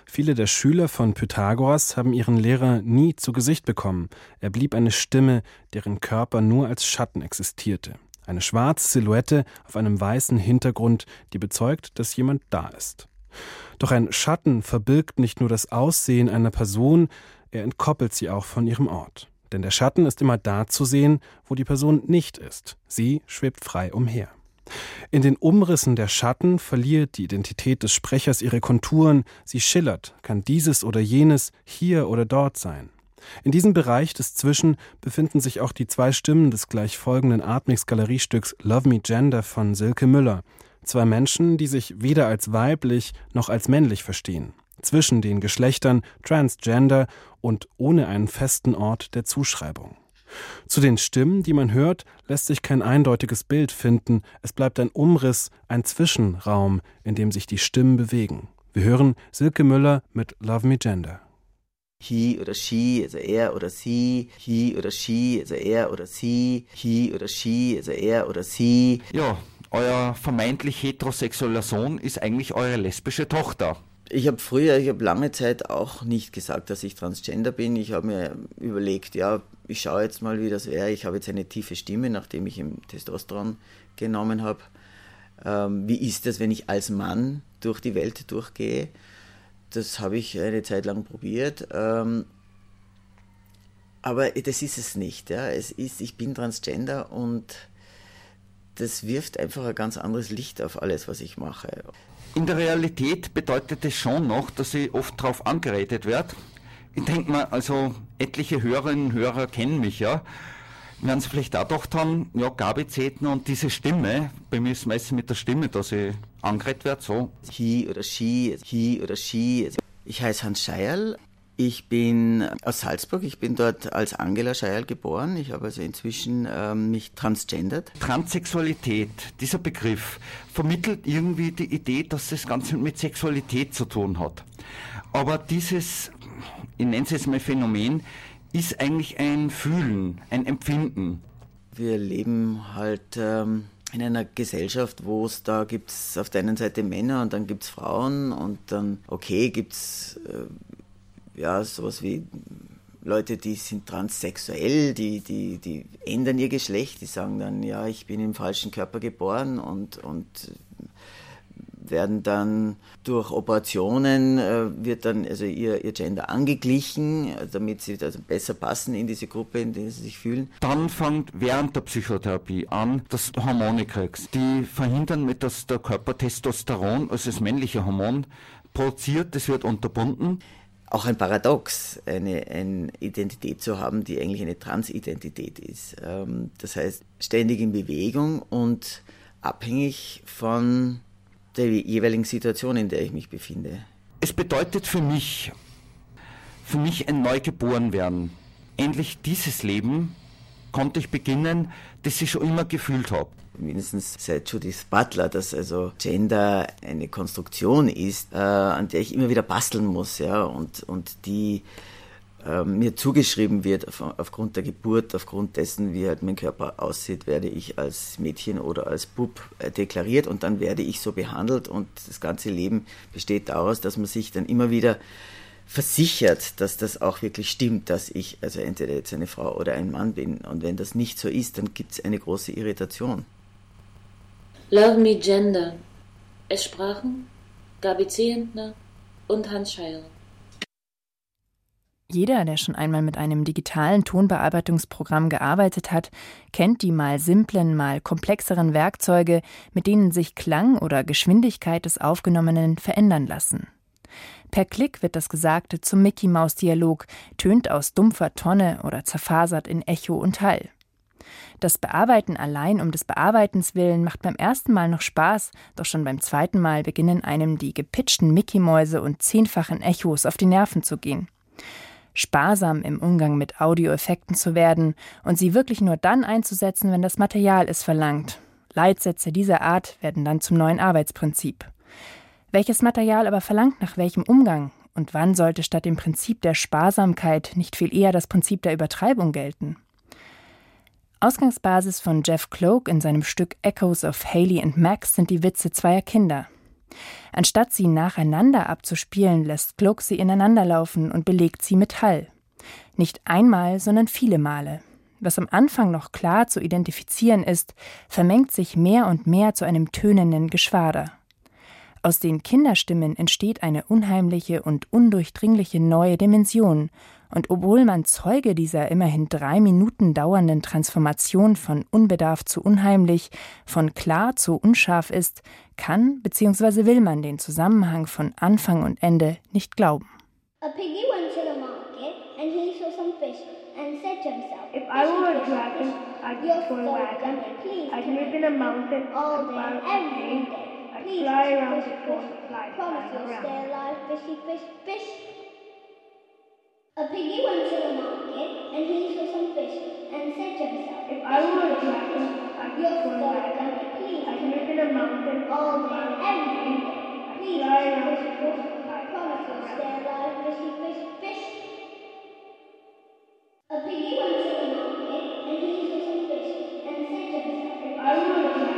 Viele der Schüler von Pythagoras haben ihren Lehrer nie zu Gesicht bekommen. Er blieb eine Stimme, deren Körper nur als Schatten existierte. Eine schwarze Silhouette auf einem weißen Hintergrund, die bezeugt, dass jemand da ist. Doch ein Schatten verbirgt nicht nur das Aussehen einer Person, er entkoppelt sie auch von ihrem Ort. Denn der Schatten ist immer da zu sehen, wo die Person nicht ist. Sie schwebt frei umher. In den Umrissen der Schatten verliert die Identität des Sprechers ihre Konturen, sie schillert, kann dieses oder jenes hier oder dort sein. In diesem Bereich des Zwischen befinden sich auch die zwei Stimmen des gleich folgenden Atmix-Galeriestücks Love Me Gender von Silke Müller. Zwei Menschen, die sich weder als weiblich noch als männlich verstehen. Zwischen den Geschlechtern Transgender und ohne einen festen Ort der Zuschreibung. Zu den Stimmen, die man hört, lässt sich kein eindeutiges Bild finden, es bleibt ein Umriss, ein Zwischenraum, in dem sich die Stimmen bewegen. Wir hören Silke Müller mit Love Me Gender. He oder she, also er oder sie, he oder she, also er oder sie, he oder she, also er oder sie. Ja, euer vermeintlich heterosexueller Sohn ist eigentlich eure lesbische Tochter. Ich habe früher, ich habe lange Zeit auch nicht gesagt, dass ich transgender bin. Ich habe mir überlegt, ja, ich schaue jetzt mal, wie das wäre. Ich habe jetzt eine tiefe Stimme, nachdem ich im Testosteron genommen habe. Ähm, wie ist das, wenn ich als Mann durch die Welt durchgehe? Das habe ich eine Zeit lang probiert. Ähm, aber das ist es nicht. Es ist, ich bin Transgender und das wirft einfach ein ganz anderes Licht auf alles, was ich mache. In der Realität bedeutet es schon noch, dass ich oft darauf angeredet werde. Ich denke mal, also etliche Hörerinnen und Hörer kennen mich ja. Werden sie vielleicht auch gedacht haben, ja, Gabi Zetner und diese Stimme, bei mir ist es meistens mit der Stimme, dass ich angeredet werde, so. He oder she, he oder she. Ich heiße Hans Scheierl. Ich bin aus Salzburg, ich bin dort als Angela Scheierl geboren. Ich habe also inzwischen ähm, mich transgendert. Transsexualität, dieser Begriff, vermittelt irgendwie die Idee, dass das Ganze mit Sexualität zu tun hat. Aber dieses, ich nenne es jetzt mal Phänomen, ist eigentlich ein Fühlen, ein Empfinden. Wir leben halt ähm, in einer Gesellschaft, wo es da gibt es auf der einen Seite Männer und dann gibt es Frauen und dann, okay, gibt es äh, ja sowas wie Leute, die sind transsexuell, die, die, die ändern ihr Geschlecht, die sagen dann, ja, ich bin im falschen Körper geboren und, und werden dann durch Operationen, äh, wird dann also ihr, ihr Gender angeglichen, damit sie also besser passen in diese Gruppe, in der sie sich fühlen. Dann fängt während der Psychotherapie an, dass Hormone kriegst. Die verhindern mit, dass der Körper Testosteron, also das männliche Hormon, produziert, das wird unterbunden auch ein Paradox, eine, eine, Identität zu haben, die eigentlich eine Transidentität ist. Ähm, das heißt, ständig in Bewegung und abhängig von der jeweiligen Situation, in der ich mich befinde. Es bedeutet für mich, für mich ein Neugeborenwerden. Endlich dieses Leben konnte ich beginnen, das ich schon immer gefühlt habe. Mindestens seit Judith Butler, dass also Gender eine Konstruktion ist, äh, an der ich immer wieder basteln muss, ja, und, und die äh, mir zugeschrieben wird auf, aufgrund der Geburt, aufgrund dessen, wie halt mein Körper aussieht, werde ich als Mädchen oder als Bub äh, deklariert und dann werde ich so behandelt und das ganze Leben besteht daraus, dass man sich dann immer wieder versichert, dass das auch wirklich stimmt, dass ich also entweder jetzt eine Frau oder ein Mann bin. Und wenn das nicht so ist, dann gibt es eine große Irritation. Love Me Gender. Es sprachen Gabi Zehentner und Hans Scheil. Jeder, der schon einmal mit einem digitalen Tonbearbeitungsprogramm gearbeitet hat, kennt die mal simplen, mal komplexeren Werkzeuge, mit denen sich Klang oder Geschwindigkeit des Aufgenommenen verändern lassen. Per Klick wird das Gesagte zum Mickey-Maus-Dialog, tönt aus dumpfer Tonne oder zerfasert in Echo und Hall. Das Bearbeiten allein um des Bearbeitens willen macht beim ersten Mal noch Spaß, doch schon beim zweiten Mal beginnen einem die gepitchten Mickey-Mäuse und zehnfachen Echos auf die Nerven zu gehen sparsam im Umgang mit Audioeffekten zu werden und sie wirklich nur dann einzusetzen, wenn das Material es verlangt. Leitsätze dieser Art werden dann zum neuen Arbeitsprinzip. Welches Material aber verlangt nach welchem Umgang und wann sollte statt dem Prinzip der Sparsamkeit nicht viel eher das Prinzip der Übertreibung gelten? Ausgangsbasis von Jeff Cloak in seinem Stück Echoes of Haley and Max sind die Witze zweier Kinder. Anstatt sie nacheinander abzuspielen, lässt Cloak sie ineinanderlaufen und belegt sie mit Hall. Nicht einmal, sondern viele Male. Was am Anfang noch klar zu identifizieren ist, vermengt sich mehr und mehr zu einem tönenden Geschwader. Aus den Kinderstimmen entsteht eine unheimliche und undurchdringliche neue Dimension, und obwohl man Zeuge dieser immerhin drei Minuten dauernden Transformation von unbedarf zu unheimlich, von klar zu unscharf ist, kann bzw. will man den Zusammenhang von Anfang und Ende nicht glauben. A piggy went to the market and he saw some fish and said to himself, If I "Fishy, were a dragon, I'd wagons. yummy, please I'd live in a mountain all day, a every day. Please, fly around the floor, fly, promise you'll stay alive, fishy, fish, fish. A piggy went to the market and he saw some fish and said to himself, If I were a "Fishy, fishy, dragon, I'd you're destroy so please I'd come live in a mountain. all day, a every day. Please, fly around the fish, fly, promise you'll stay alive, fishy, fish, fish. A piggy went to the market and he saw some fish and said to himself, If I were a dragon,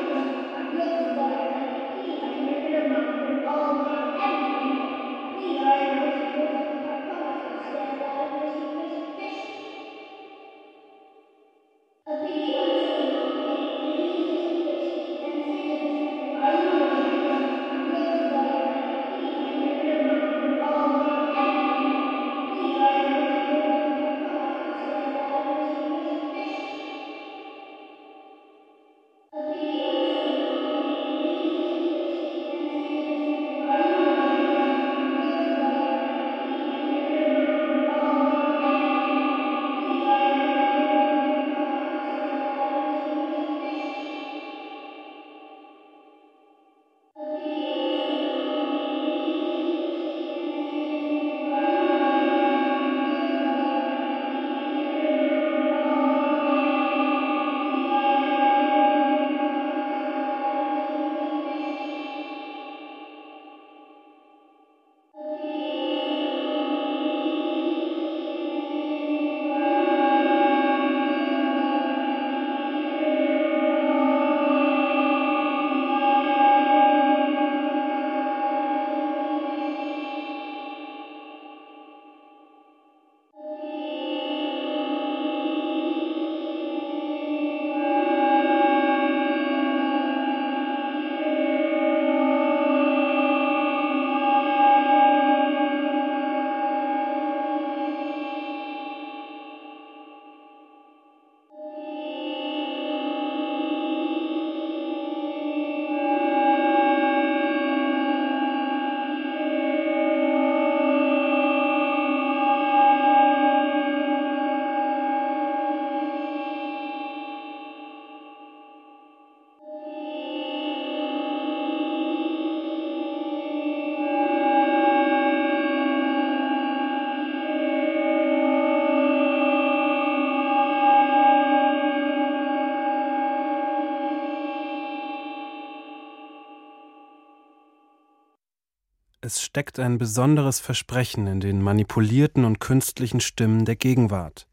Es steckt ein besonderes Versprechen in den manipulierten und künstlichen Stimmen der Gegenwart.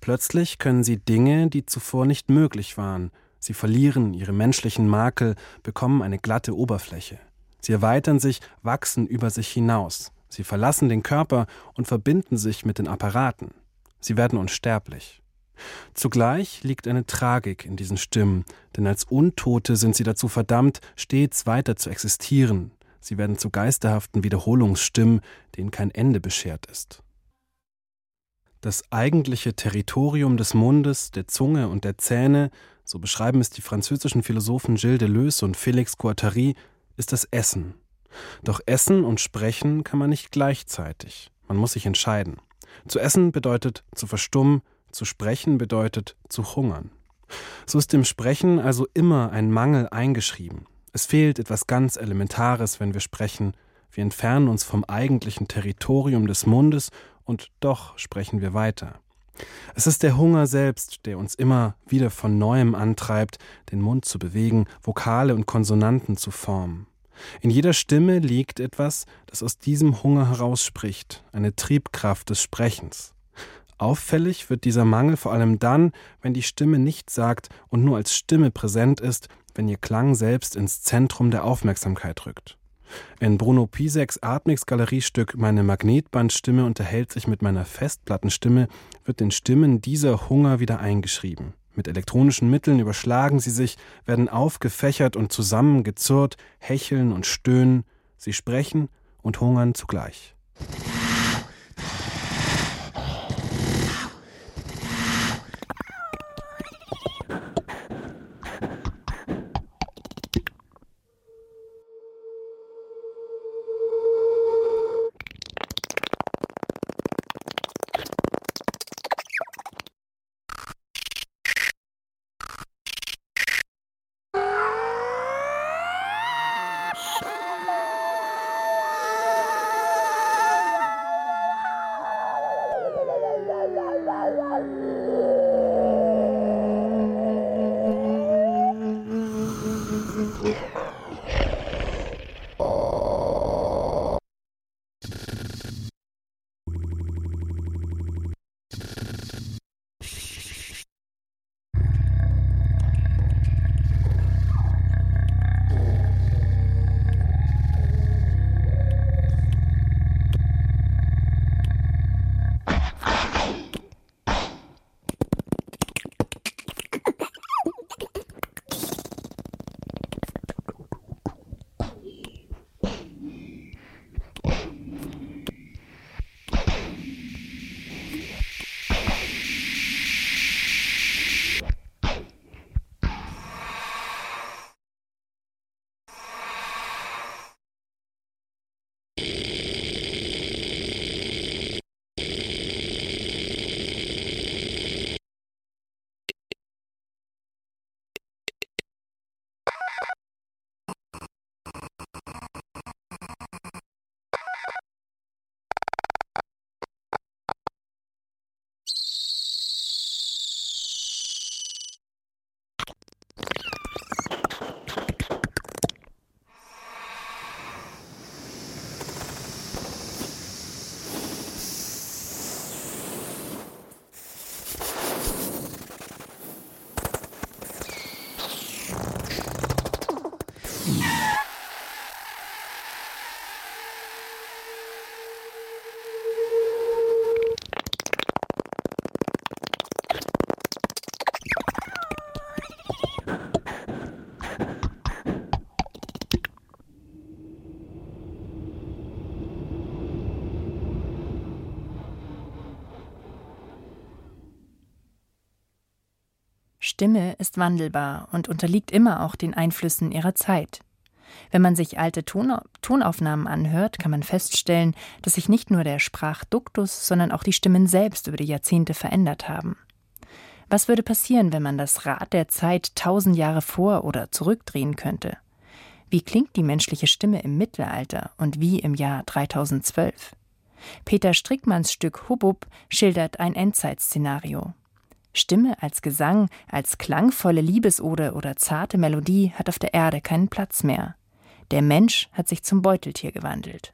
Plötzlich können sie Dinge, die zuvor nicht möglich waren. Sie verlieren ihre menschlichen Makel, bekommen eine glatte Oberfläche. Sie erweitern sich, wachsen über sich hinaus. Sie verlassen den Körper und verbinden sich mit den Apparaten. Sie werden unsterblich. Zugleich liegt eine Tragik in diesen Stimmen, denn als Untote sind sie dazu verdammt, stets weiter zu existieren. Sie werden zu geisterhaften Wiederholungsstimmen, denen kein Ende beschert ist. Das eigentliche Territorium des Mundes, der Zunge und der Zähne, so beschreiben es die französischen Philosophen Gilles Deleuze und Félix Guattari, ist das Essen. Doch Essen und Sprechen kann man nicht gleichzeitig. Man muss sich entscheiden. Zu essen bedeutet zu verstummen, zu sprechen bedeutet zu hungern. So ist dem Sprechen also immer ein Mangel eingeschrieben. Es fehlt etwas ganz Elementares, wenn wir sprechen. Wir entfernen uns vom eigentlichen Territorium des Mundes und doch sprechen wir weiter. Es ist der Hunger selbst, der uns immer wieder von neuem antreibt, den Mund zu bewegen, Vokale und Konsonanten zu formen. In jeder Stimme liegt etwas, das aus diesem Hunger herausspricht, eine Triebkraft des Sprechens. Auffällig wird dieser Mangel vor allem dann, wenn die Stimme nichts sagt und nur als Stimme präsent ist, wenn ihr Klang selbst ins Zentrum der Aufmerksamkeit rückt. In Bruno Piseks Atmix-Galeriestück Meine Magnetbandstimme unterhält sich mit meiner Festplattenstimme wird den Stimmen dieser Hunger wieder eingeschrieben. Mit elektronischen Mitteln überschlagen sie sich, werden aufgefächert und zusammengezurrt, hecheln und stöhnen, sie sprechen und hungern zugleich. Stimme ist wandelbar und unterliegt immer auch den Einflüssen ihrer Zeit. Wenn man sich alte Ton Tonaufnahmen anhört, kann man feststellen, dass sich nicht nur der Sprachduktus, sondern auch die Stimmen selbst über die Jahrzehnte verändert haben. Was würde passieren, wenn man das Rad der Zeit tausend Jahre vor oder zurückdrehen könnte? Wie klingt die menschliche Stimme im Mittelalter und wie im Jahr 3012? Peter Strickmanns Stück Hubub schildert ein Endzeitszenario. Stimme als Gesang, als klangvolle Liebesode oder zarte Melodie hat auf der Erde keinen Platz mehr. Der Mensch hat sich zum Beuteltier gewandelt.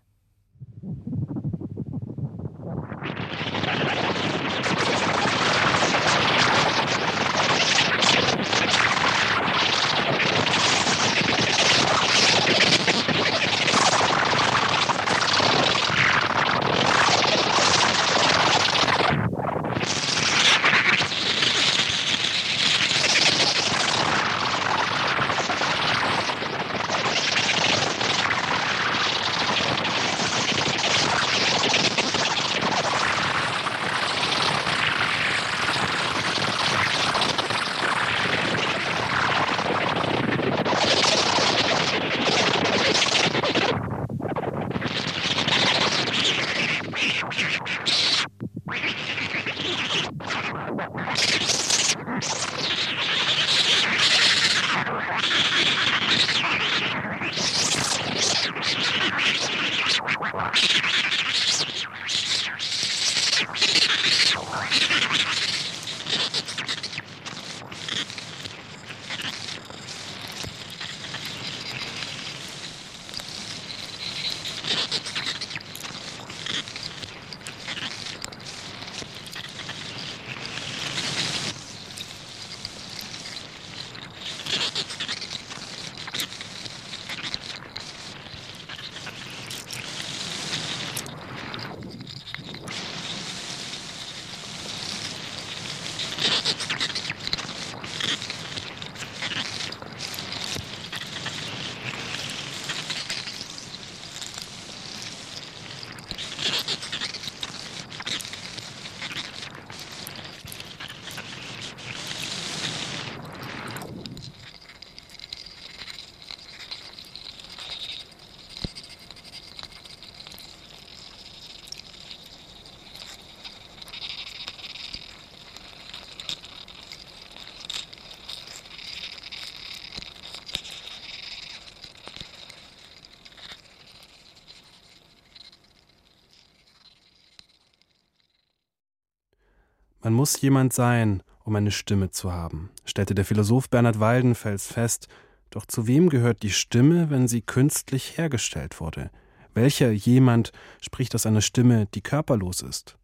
Muss jemand sein, um eine Stimme zu haben, stellte der Philosoph Bernhard Waldenfels fest. Doch zu wem gehört die Stimme, wenn sie künstlich hergestellt wurde? Welcher jemand spricht aus einer Stimme, die körperlos ist?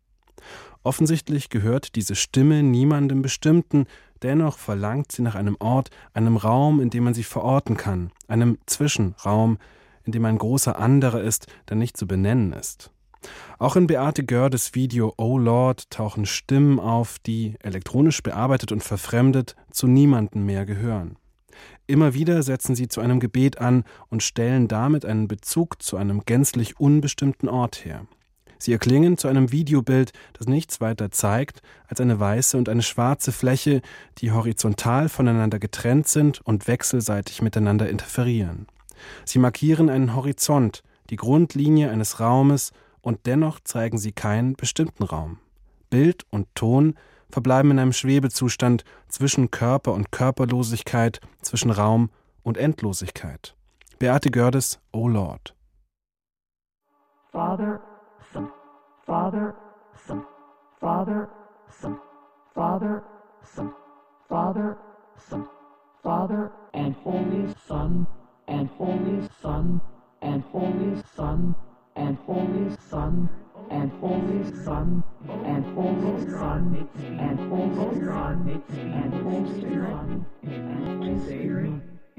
Offensichtlich gehört diese Stimme niemandem Bestimmten, dennoch verlangt sie nach einem Ort, einem Raum, in dem man sie verorten kann, einem Zwischenraum, in dem ein großer anderer ist, der nicht zu benennen ist. Auch in Beate Gördes Video Oh Lord tauchen Stimmen auf, die, elektronisch bearbeitet und verfremdet, zu niemandem mehr gehören. Immer wieder setzen sie zu einem Gebet an und stellen damit einen Bezug zu einem gänzlich unbestimmten Ort her. Sie erklingen zu einem Videobild, das nichts weiter zeigt als eine weiße und eine schwarze Fläche, die horizontal voneinander getrennt sind und wechselseitig miteinander interferieren. Sie markieren einen Horizont, die Grundlinie eines Raumes, und dennoch zeigen sie keinen bestimmten Raum. Bild und Ton verbleiben in einem Schwebezustand zwischen Körper und Körperlosigkeit, zwischen Raum und Endlosigkeit. Beate Gördes, O Lord. Father, Son, Father, Son, Father, Son, Father, Son, Father, Son, Father, and Holy Son, and Holy Son, and Holy Son, and Holy Son, and Holy Son, and Holy Son, and Holy Son, and Holy Son, and Holy Spirit,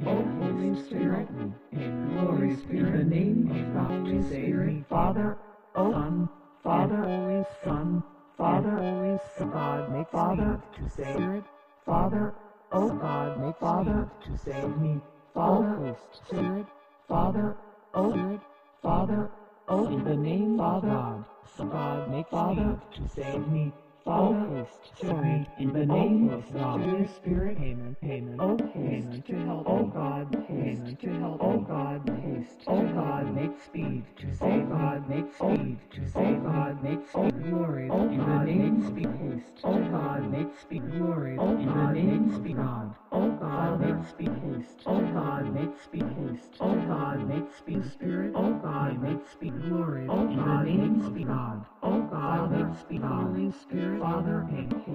O Holy Spirit, glory in the name of God, Holy Spirit, Father, O Son, Father, Holy Son, Father, Holy Son, God, make Father to save, Father, O God, make Father to save me, Father, Spirit, Father, O Spirit, Father, Oh, in the name of God, so God make Father to save me. Father, sorry, in the name of God, Holy Spirit, Amen, Amen, oh, haste to help, oh God, haste to help, oh God, haste, oh God, make speed to save, God, make speed to save, God, make speed, glory, oh in the name speed, haste, oh God, make speed, glory, oh in the name speed, God, oh God, make speed, haste, oh God, make speed, haste, oh God, make speed, Spirit, oh God, make speed, glory, oh in the name speed, God, oh God, make speed, Holy Spirit. Father,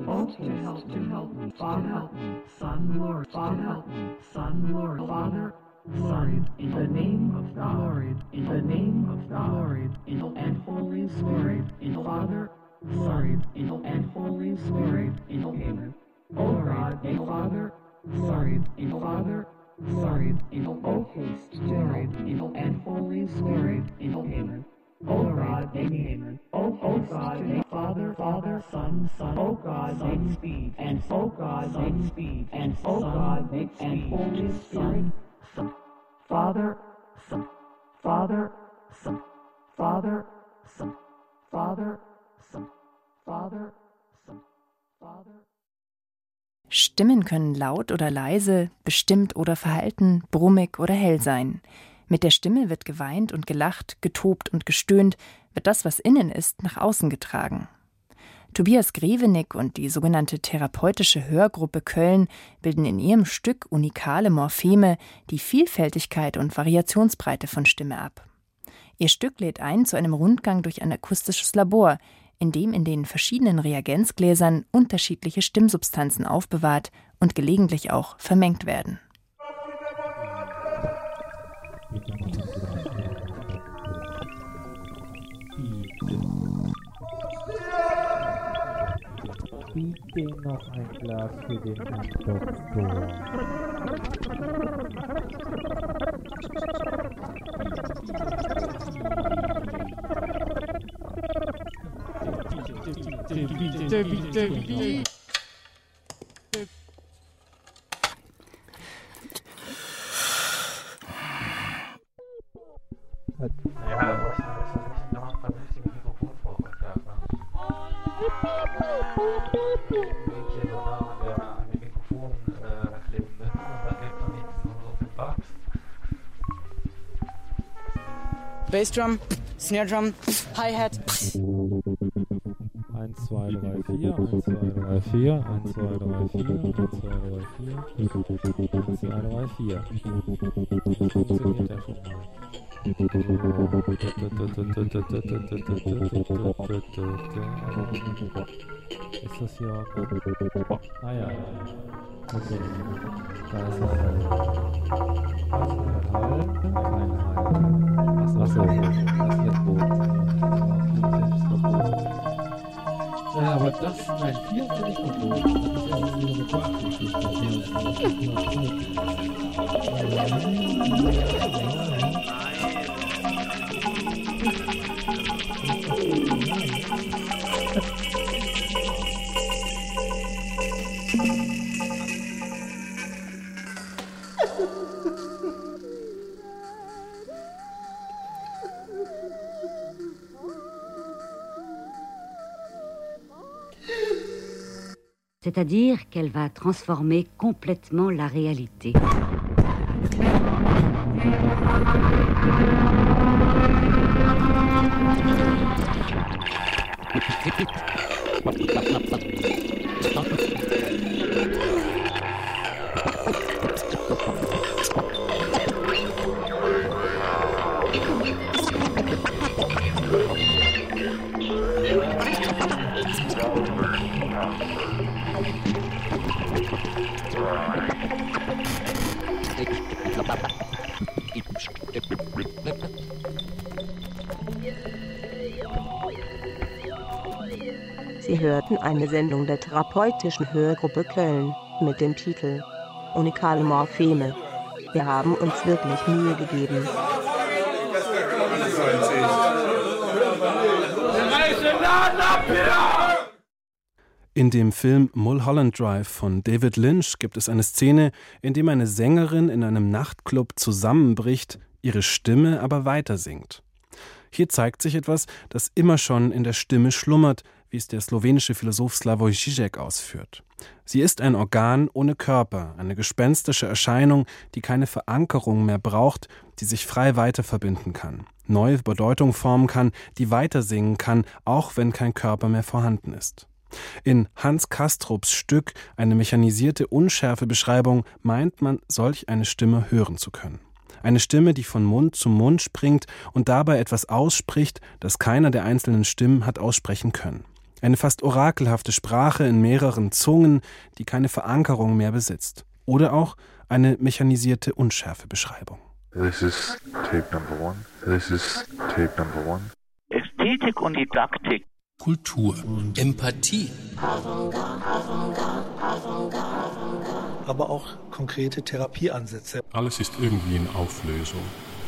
oh, to help, to help me, Father, help Son, Lord, Father, help Son, Lord, Father, Son, in the name of God, Lord, in the name of God, Lord, in and Holy Spirit, in Father, Lord, in and Holy Spirit, in Amen. Oh God, in oh Father, Lord, in Father, Lord, in oh haste, Lord, in and Holy Spirit, in Amen. O God, make Amen. O, o God, Father, Father, Son, Son. O God, make speed. And O God, make speed. And O God, make speed. And Holy Spirit, Son. Father, Son. Father, Son. Father, Son. Father, Son. Father, Son. Father. Stimmen können laut oder leise, bestimmt oder verhalten, brummig oder hell sein. Mit der Stimme wird geweint und gelacht, getobt und gestöhnt, wird das, was innen ist, nach außen getragen. Tobias Grevenig und die sogenannte therapeutische Hörgruppe Köln bilden in ihrem Stück unikale Morpheme, die Vielfältigkeit und Variationsbreite von Stimme ab. Ihr Stück lädt ein zu einem Rundgang durch ein akustisches Labor, in dem in den verschiedenen Reagenzgläsern unterschiedliche Stimmsubstanzen aufbewahrt und gelegentlich auch vermengt werden. Bitte noch ein Glas für den Herrn Doktor. Bitte, bitte, bitte. Bass Drum, Snare Drum, Hi-Hat. 1, 2, 3, 4, 1, 2, 3, 4, 1, 2, 3, 4, 1, 2, 3, 4, 1, 2, 3, 4. Funktioniert ja schon mal. Ist das hier? Ah ja. Okay. Da ist ein Hall? Kein Hall. Achso, Achso das ist jetzt rot. Ja, aber das, nein, vier finde ich gut. Das ist ja irgendwie eine Beobachtungsgeschichte. C'est-à-dire qu'elle va transformer complètement la réalité. hörten eine Sendung der therapeutischen Hörgruppe Köln mit dem Titel Unikale Morpheme. Wir haben uns wirklich Mühe gegeben. In dem Film Mulholland Drive von David Lynch gibt es eine Szene, in dem eine Sängerin in einem Nachtclub zusammenbricht, ihre Stimme aber weiter singt. Hier zeigt sich etwas, das immer schon in der Stimme schlummert, wie es der slowenische Philosoph Slavoj Žižek ausführt. Sie ist ein Organ ohne Körper, eine gespenstische Erscheinung, die keine Verankerung mehr braucht, die sich frei weiterverbinden kann, neue Bedeutung formen kann, die weiter singen kann, auch wenn kein Körper mehr vorhanden ist. In Hans Kastrups Stück Eine mechanisierte Unschärfebeschreibung meint man, solch eine Stimme hören zu können. Eine Stimme, die von Mund zu Mund springt und dabei etwas ausspricht, das keiner der einzelnen Stimmen hat aussprechen können. Eine fast orakelhafte Sprache in mehreren Zungen, die keine Verankerung mehr besitzt. Oder auch eine mechanisierte Unschärfebeschreibung. This is tape number one. This is tape number one. Ästhetik und Didaktik. Kultur. Empathie. Aber auch konkrete Therapieansätze. Alles ist irgendwie in Auflösung.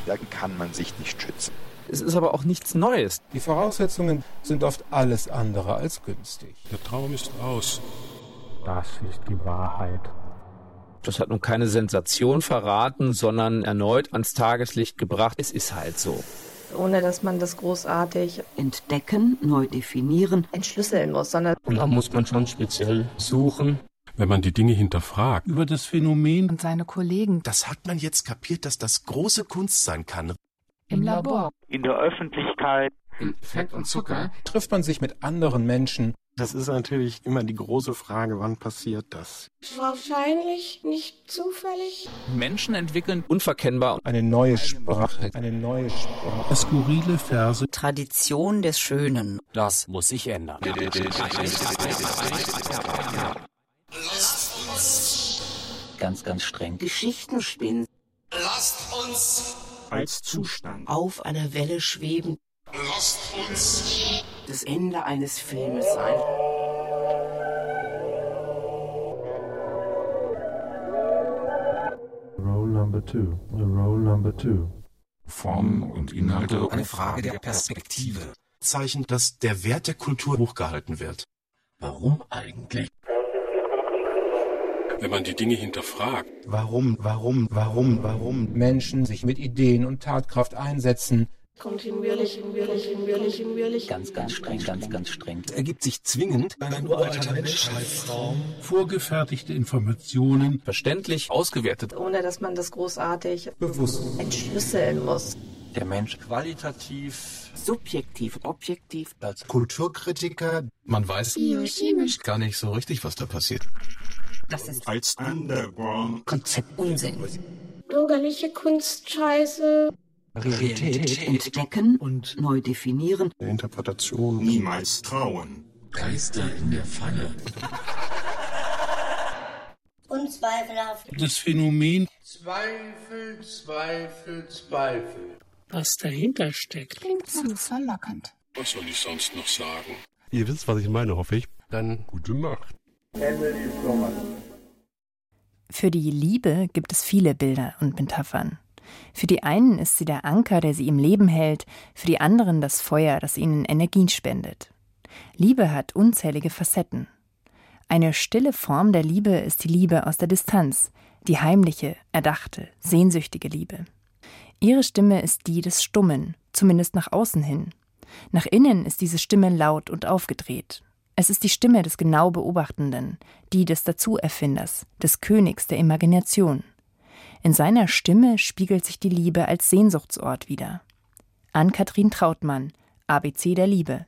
Dagegen kann man sich nicht schützen. Es ist aber auch nichts Neues. Die Voraussetzungen sind oft alles andere als günstig. Der Traum ist aus. Das ist die Wahrheit. Das hat nun keine Sensation verraten, sondern erneut ans Tageslicht gebracht. Es ist halt so. Ohne dass man das großartig entdecken, neu definieren, entschlüsseln muss, sondern. Und da muss man schon speziell suchen. Wenn man die Dinge hinterfragt. Über das Phänomen und seine Kollegen. Das hat man jetzt kapiert, dass das große Kunst sein kann. Im Labor. In der Öffentlichkeit. In Fett und Zucker. Trifft man sich mit anderen Menschen. Das ist natürlich immer die große Frage, wann passiert das? Wahrscheinlich nicht zufällig. Menschen entwickeln unverkennbar eine neue Sprache, eine neue Sprache. Skurrile Verse. Tradition des Schönen. Das muss sich ändern. Lasst uns ganz, ganz streng Geschichten spinnen. Lasst uns als Zustand auf einer Welle schweben. Lasst uns das Ende eines Filmes sein. Roll number two. Roll number two. Form und Inhalte. Eine Frage der Perspektive. Zeichen, dass der Wert der Kultur hochgehalten wird. Warum eigentlich? Wenn man die Dinge hinterfragt. Warum, warum, warum, warum Menschen sich mit Ideen und Tatkraft einsetzen, Kontinuierlich, kontinuierlich, kontinuierlich, kontinuierlich. Ganz, ganz streng, ganz, ganz streng. Ergibt sich zwingend ein uralter Menschheitsraum. Vorgefertigte Informationen. Verständlich ausgewertet. Ohne dass man das großartig bewusst entschlüsseln muss. Der Mensch qualitativ, subjektiv, objektiv. Als Kulturkritiker, man weiß biochemisch gar nicht so richtig, was da passiert. Das ist als Underground Konzept Unsinn. Bürgerliche Kunstscheiße. Realität entdecken und neu definieren. Interpretation. Niemals trauen. Geister in der Falle. Unzweifelhaft. Das Phänomen Zweifel, Zweifel, Zweifel. was dahinter steckt. Klingt so verlockend. Was soll ich sonst noch sagen? Ihr wisst, was ich meine, hoffe ich. Dann gute Nacht. Emily Frommern. Für die Liebe gibt es viele Bilder und Metaphern. Für die einen ist sie der Anker, der sie im Leben hält, für die anderen das Feuer, das ihnen Energien spendet. Liebe hat unzählige Facetten. Eine stille Form der Liebe ist die Liebe aus der Distanz, die heimliche, erdachte, sehnsüchtige Liebe. Ihre Stimme ist die des Stummen, zumindest nach außen hin. Nach innen ist diese Stimme laut und aufgedreht. Es ist die Stimme des genau Beobachtenden, die des Dazuerfinders, des Königs der Imagination. In seiner Stimme spiegelt sich die Liebe als Sehnsuchtsort wider. Ann-Kathrin Trautmann, ABC der Liebe.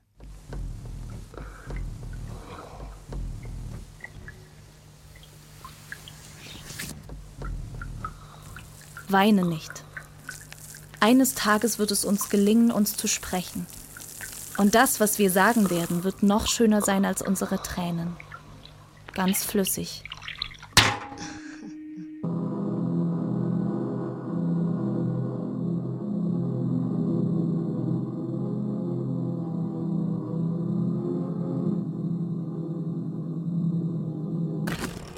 Weine nicht. Eines Tages wird es uns gelingen, uns zu sprechen. Und das, was wir sagen werden, wird noch schöner sein als unsere Tränen. Ganz flüssig.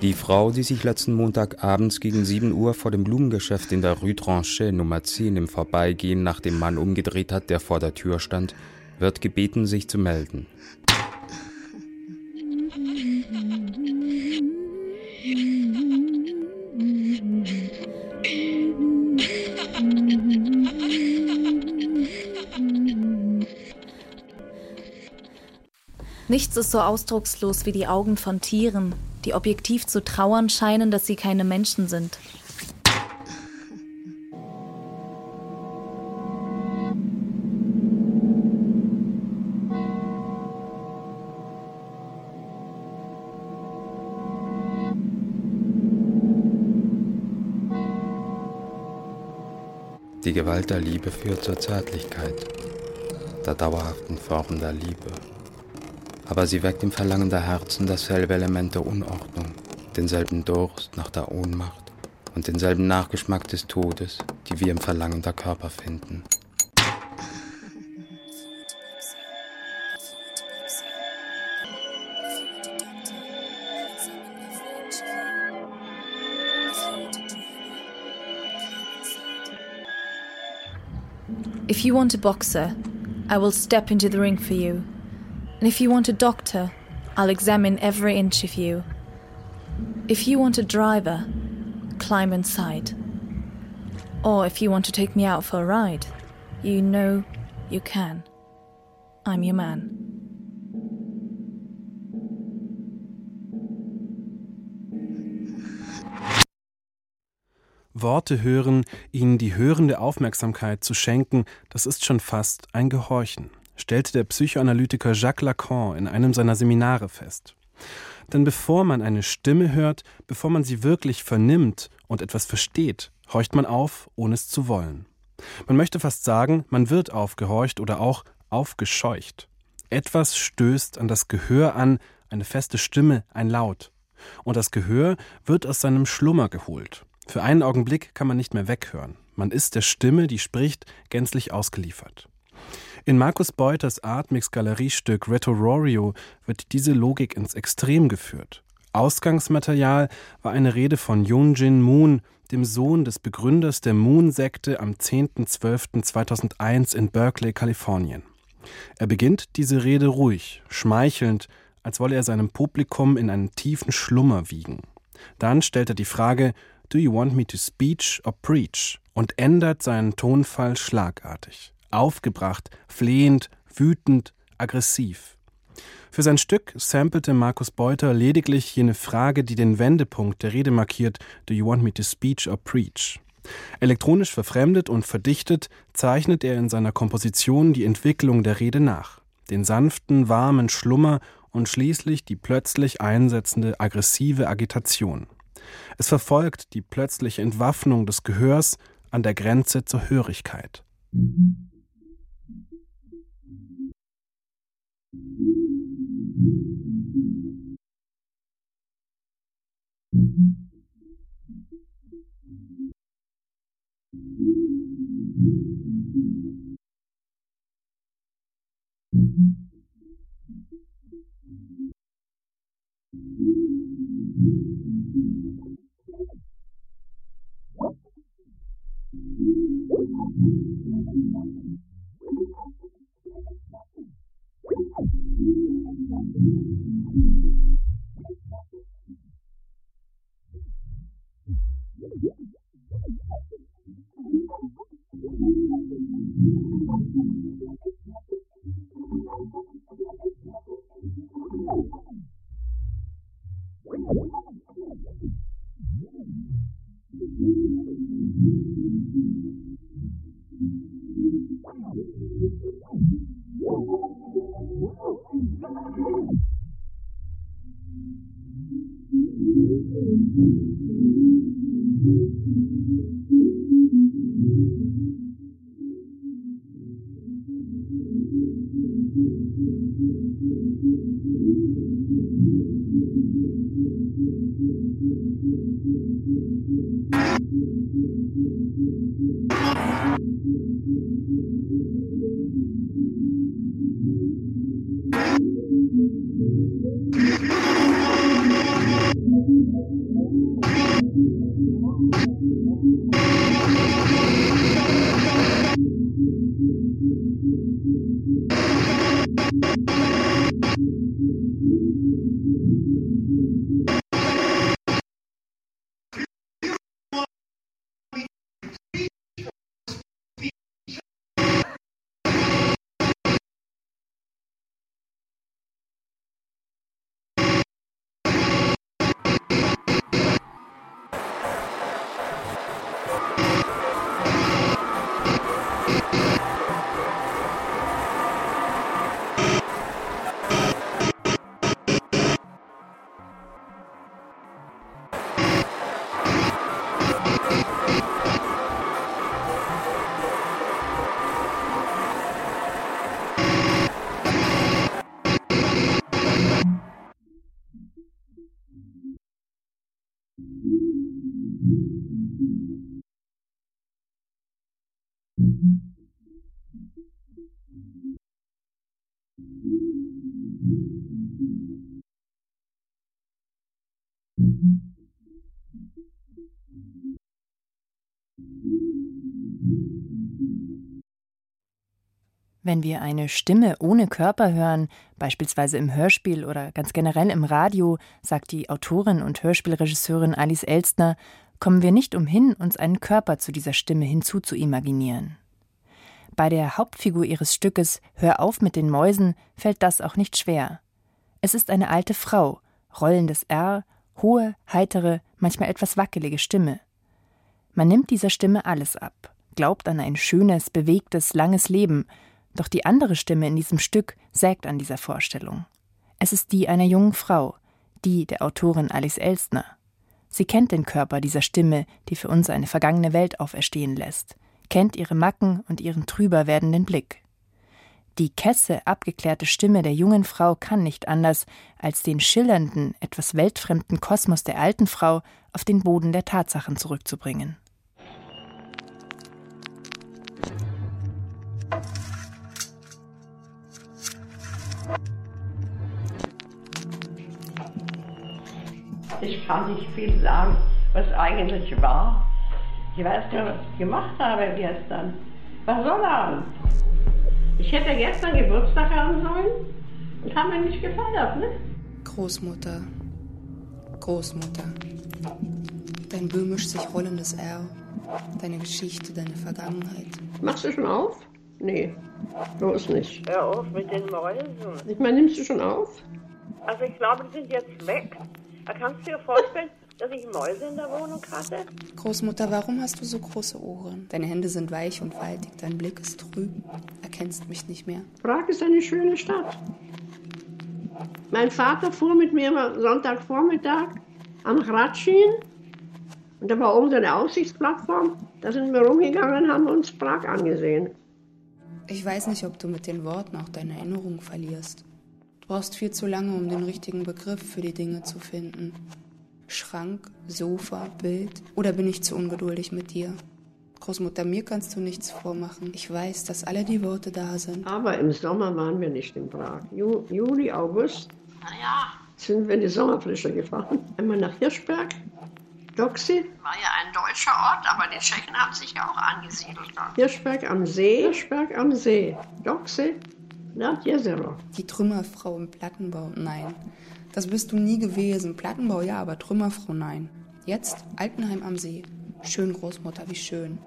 Die Frau, die sich letzten Montag abends gegen 7 Uhr vor dem Blumengeschäft in der Rue Tranchet Nummer 10 im Vorbeigehen nach dem Mann umgedreht hat, der vor der Tür stand, wird gebeten, sich zu melden. Nichts ist so ausdruckslos wie die Augen von Tieren, die objektiv zu trauern scheinen, dass sie keine Menschen sind. Die Gewalt der Liebe führt zur Zärtlichkeit, der dauerhaften Form der Liebe. Aber sie weckt im Verlangen der Herzen dasselbe Element der Unordnung, denselben Durst nach der Ohnmacht und denselben Nachgeschmack des Todes, die wir im Verlangen der Körper finden. If you want a boxer, I will step into the ring for you. And if you want a doctor, I'll examine every inch of you. If you want a driver, climb inside. Or if you want to take me out for a ride, you know you can. I'm your man. Worte hören, ihnen die hörende Aufmerksamkeit zu schenken, das ist schon fast ein Gehorchen, stellte der Psychoanalytiker Jacques Lacan in einem seiner Seminare fest. Denn bevor man eine Stimme hört, bevor man sie wirklich vernimmt und etwas versteht, horcht man auf, ohne es zu wollen. Man möchte fast sagen, man wird aufgehorcht oder auch aufgescheucht. Etwas stößt an das Gehör an, eine feste Stimme, ein Laut. Und das Gehör wird aus seinem Schlummer geholt. Für einen Augenblick kann man nicht mehr weghören. Man ist der Stimme, die spricht, gänzlich ausgeliefert. In Markus Beuters Artmix Galeriestück Retororio wird diese Logik ins Extrem geführt. Ausgangsmaterial war eine Rede von Yoon-Jin Moon, dem Sohn des Begründers der Moon-Sekte am 10.12.2001 in Berkeley, Kalifornien. Er beginnt diese Rede ruhig, schmeichelnd, als wolle er seinem Publikum in einen tiefen Schlummer wiegen. Dann stellt er die Frage, Do you want me to speech or preach? und ändert seinen Tonfall schlagartig. Aufgebracht, flehend, wütend, aggressiv. Für sein Stück sampelte Markus Beuter lediglich jene Frage, die den Wendepunkt der Rede markiert, Do you want me to speech or preach? Elektronisch verfremdet und verdichtet zeichnet er in seiner Komposition die Entwicklung der Rede nach, den sanften, warmen Schlummer und schließlich die plötzlich einsetzende aggressive Agitation. Es verfolgt die plötzliche Entwaffnung des Gehörs an der Grenze zur Hörigkeit. Wenn wir eine Stimme ohne Körper hören, beispielsweise im Hörspiel oder ganz generell im Radio, sagt die Autorin und Hörspielregisseurin Alice Elstner, kommen wir nicht umhin, uns einen Körper zu dieser Stimme hinzuzuimaginieren. Bei der Hauptfigur ihres Stückes Hör auf mit den Mäusen fällt das auch nicht schwer. Es ist eine alte Frau, rollendes R, hohe, heitere, manchmal etwas wackelige Stimme. Man nimmt dieser Stimme alles ab, glaubt an ein schönes, bewegtes, langes Leben doch die andere Stimme in diesem Stück sägt an dieser Vorstellung. Es ist die einer jungen Frau, die der Autorin Alice Elstner. Sie kennt den Körper dieser Stimme, die für uns eine vergangene Welt auferstehen lässt, kennt ihre Macken und ihren trüber werdenden Blick. Die kesse, abgeklärte Stimme der jungen Frau kann nicht anders, als den schillernden, etwas weltfremden Kosmos der alten Frau auf den Boden der Tatsachen zurückzubringen. Ich kann nicht viel sagen, was eigentlich war. Ich weiß nur, was ich gemacht habe gestern. War Sonnabend. Ich hätte gestern Geburtstag haben sollen und haben wir nicht gefeiert, ne? Großmutter. Großmutter. Dein böhmisch sich rollendes R. Deine Geschichte, deine Vergangenheit. Machst du schon auf? Nee, bloß nicht. Hör auf mit den Mäusen. Ich meine, nimmst du schon auf? Also ich glaube, die sind jetzt weg. Da kannst du dir vorstellen, dass ich Mäuse in der Wohnung hatte? Großmutter, warum hast du so große Ohren? Deine Hände sind weich und faltig, dein Blick ist trüb. Erkennst mich nicht mehr. Prag ist eine schöne Stadt. Mein Vater fuhr mit mir immer Sonntagvormittag am Hradschin und da war oben so eine Aussichtsplattform Da sind wir rumgegangen und haben uns Prag angesehen. Ich weiß nicht, ob du mit den Worten auch deine Erinnerung verlierst. Du brauchst viel zu lange, um den richtigen Begriff für die Dinge zu finden. Schrank, Sofa, Bild oder bin ich zu ungeduldig mit dir? Großmutter, mir kannst du nichts vormachen. Ich weiß, dass alle die Worte da sind. Aber im Sommer waren wir nicht in Prag. Ju Juli, August Naja, sind wir in die Sommerfrische gefahren. Einmal nach Hirschberg, Doxy, war ja ein deutscher Ort, aber die Tschechen haben sich ja auch angesiedelt. Hirschberg am See, Hirschberg am See, Doxy, Nad Jezero. Die Trümmerfrau im Plattenbau, nein. Das bist du nie gewesen. Plattenbau ja, aber Trümmerfrau, nein. Jetzt Altenheim am See. Schön, Großmutter, wie schön.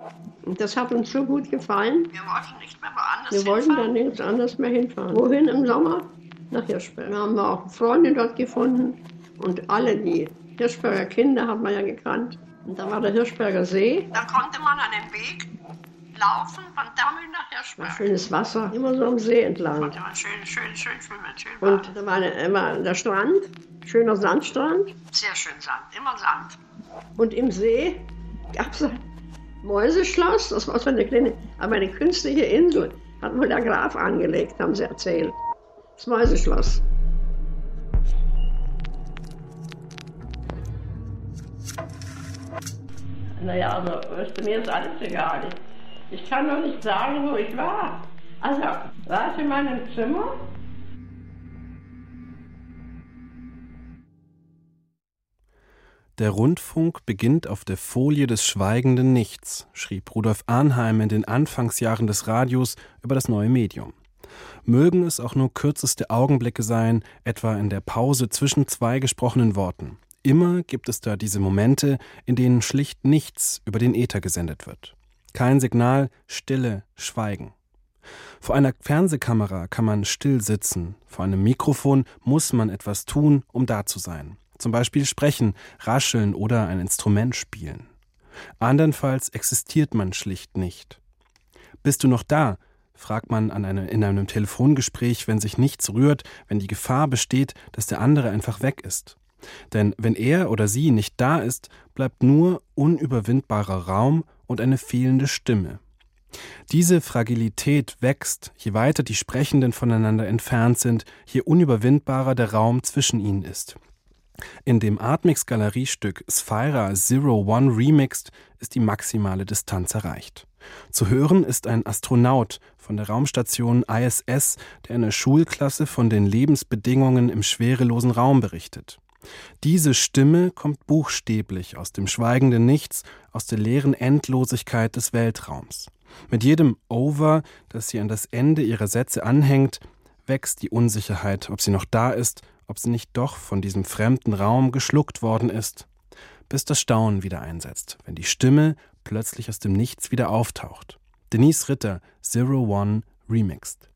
Und das hat uns so gut gefallen. Wir wollten nicht mehr woanders Wir wollten hinfahren. dann nirgends anders mehr hinfahren. Wohin im Sommer? Nach Hirschberg. Da haben wir auch Freunde dort gefunden. Und alle die Hirschberger Kinder haben wir ja gekannt. Und da war der Hirschberger See. Dann konnte man an dem Weg laufen von Dammel nach War Hirschberg. schönes Wasser, immer so am See entlang. Konnte man schön, schön, schön schwimmen, schön Und da war eine, immer der Strand, schöner Sandstrand. Sehr schön Sand, immer Sand. Und im See gab es ein Mäuseschloss, das war so eine kleine, aber eine künstliche Insel. Hat wohl der Graf angelegt, haben sie erzählt. Das Mäuseschloss. Naja, also, weißt du, mir ist alles egal. Ich, kann doch nicht sagen, wo ich war. Also, war ich in meinem Zimmer? Der Rundfunk beginnt auf der Folie des schweigenden Nichts, schrieb Rudolf Arnheim in den Anfangsjahren des Radios über das neue Medium. Mögen es auch nur kürzeste Augenblicke sein, etwa in der Pause zwischen zwei gesprochenen Worten. Immer gibt es da diese Momente, in denen schlicht nichts über den Äther gesendet wird. Kein Signal, Stille, Schweigen. Vor einer Fernsehkamera kann man still sitzen, vor einem Mikrofon muss man etwas tun, um da zu sein. Zum Beispiel sprechen, rascheln oder ein Instrument spielen. Andernfalls existiert man schlicht nicht. Bist du noch da? fragt man an eine, in einem Telefongespräch, wenn sich nichts rührt, wenn die Gefahr besteht, dass der andere einfach weg ist. Denn wenn er oder sie nicht da ist, bleibt nur unüberwindbarer Raum und eine fehlende Stimme. Diese Fragilität wächst, je weiter die Sprechenden voneinander entfernt sind, je unüberwindbarer der Raum zwischen ihnen ist. In dem Artmix Galeriestück Sphyra Zero One Remixed ist die maximale Distanz erreicht. Zu hören ist ein Astronaut von der Raumstation ISS, der einer Schulklasse von den Lebensbedingungen im schwerelosen Raum berichtet. Diese Stimme kommt buchstäblich aus dem schweigenden Nichts, aus der leeren Endlosigkeit des Weltraums. Mit jedem Over, das sie an das Ende ihrer Sätze anhängt, wächst die Unsicherheit, ob sie noch da ist, ob sie nicht doch von diesem fremden Raum geschluckt worden ist, bis das Staunen wieder einsetzt, wenn die Stimme plötzlich aus dem Nichts wieder auftaucht. Denise Ritter, Zero One Remixed.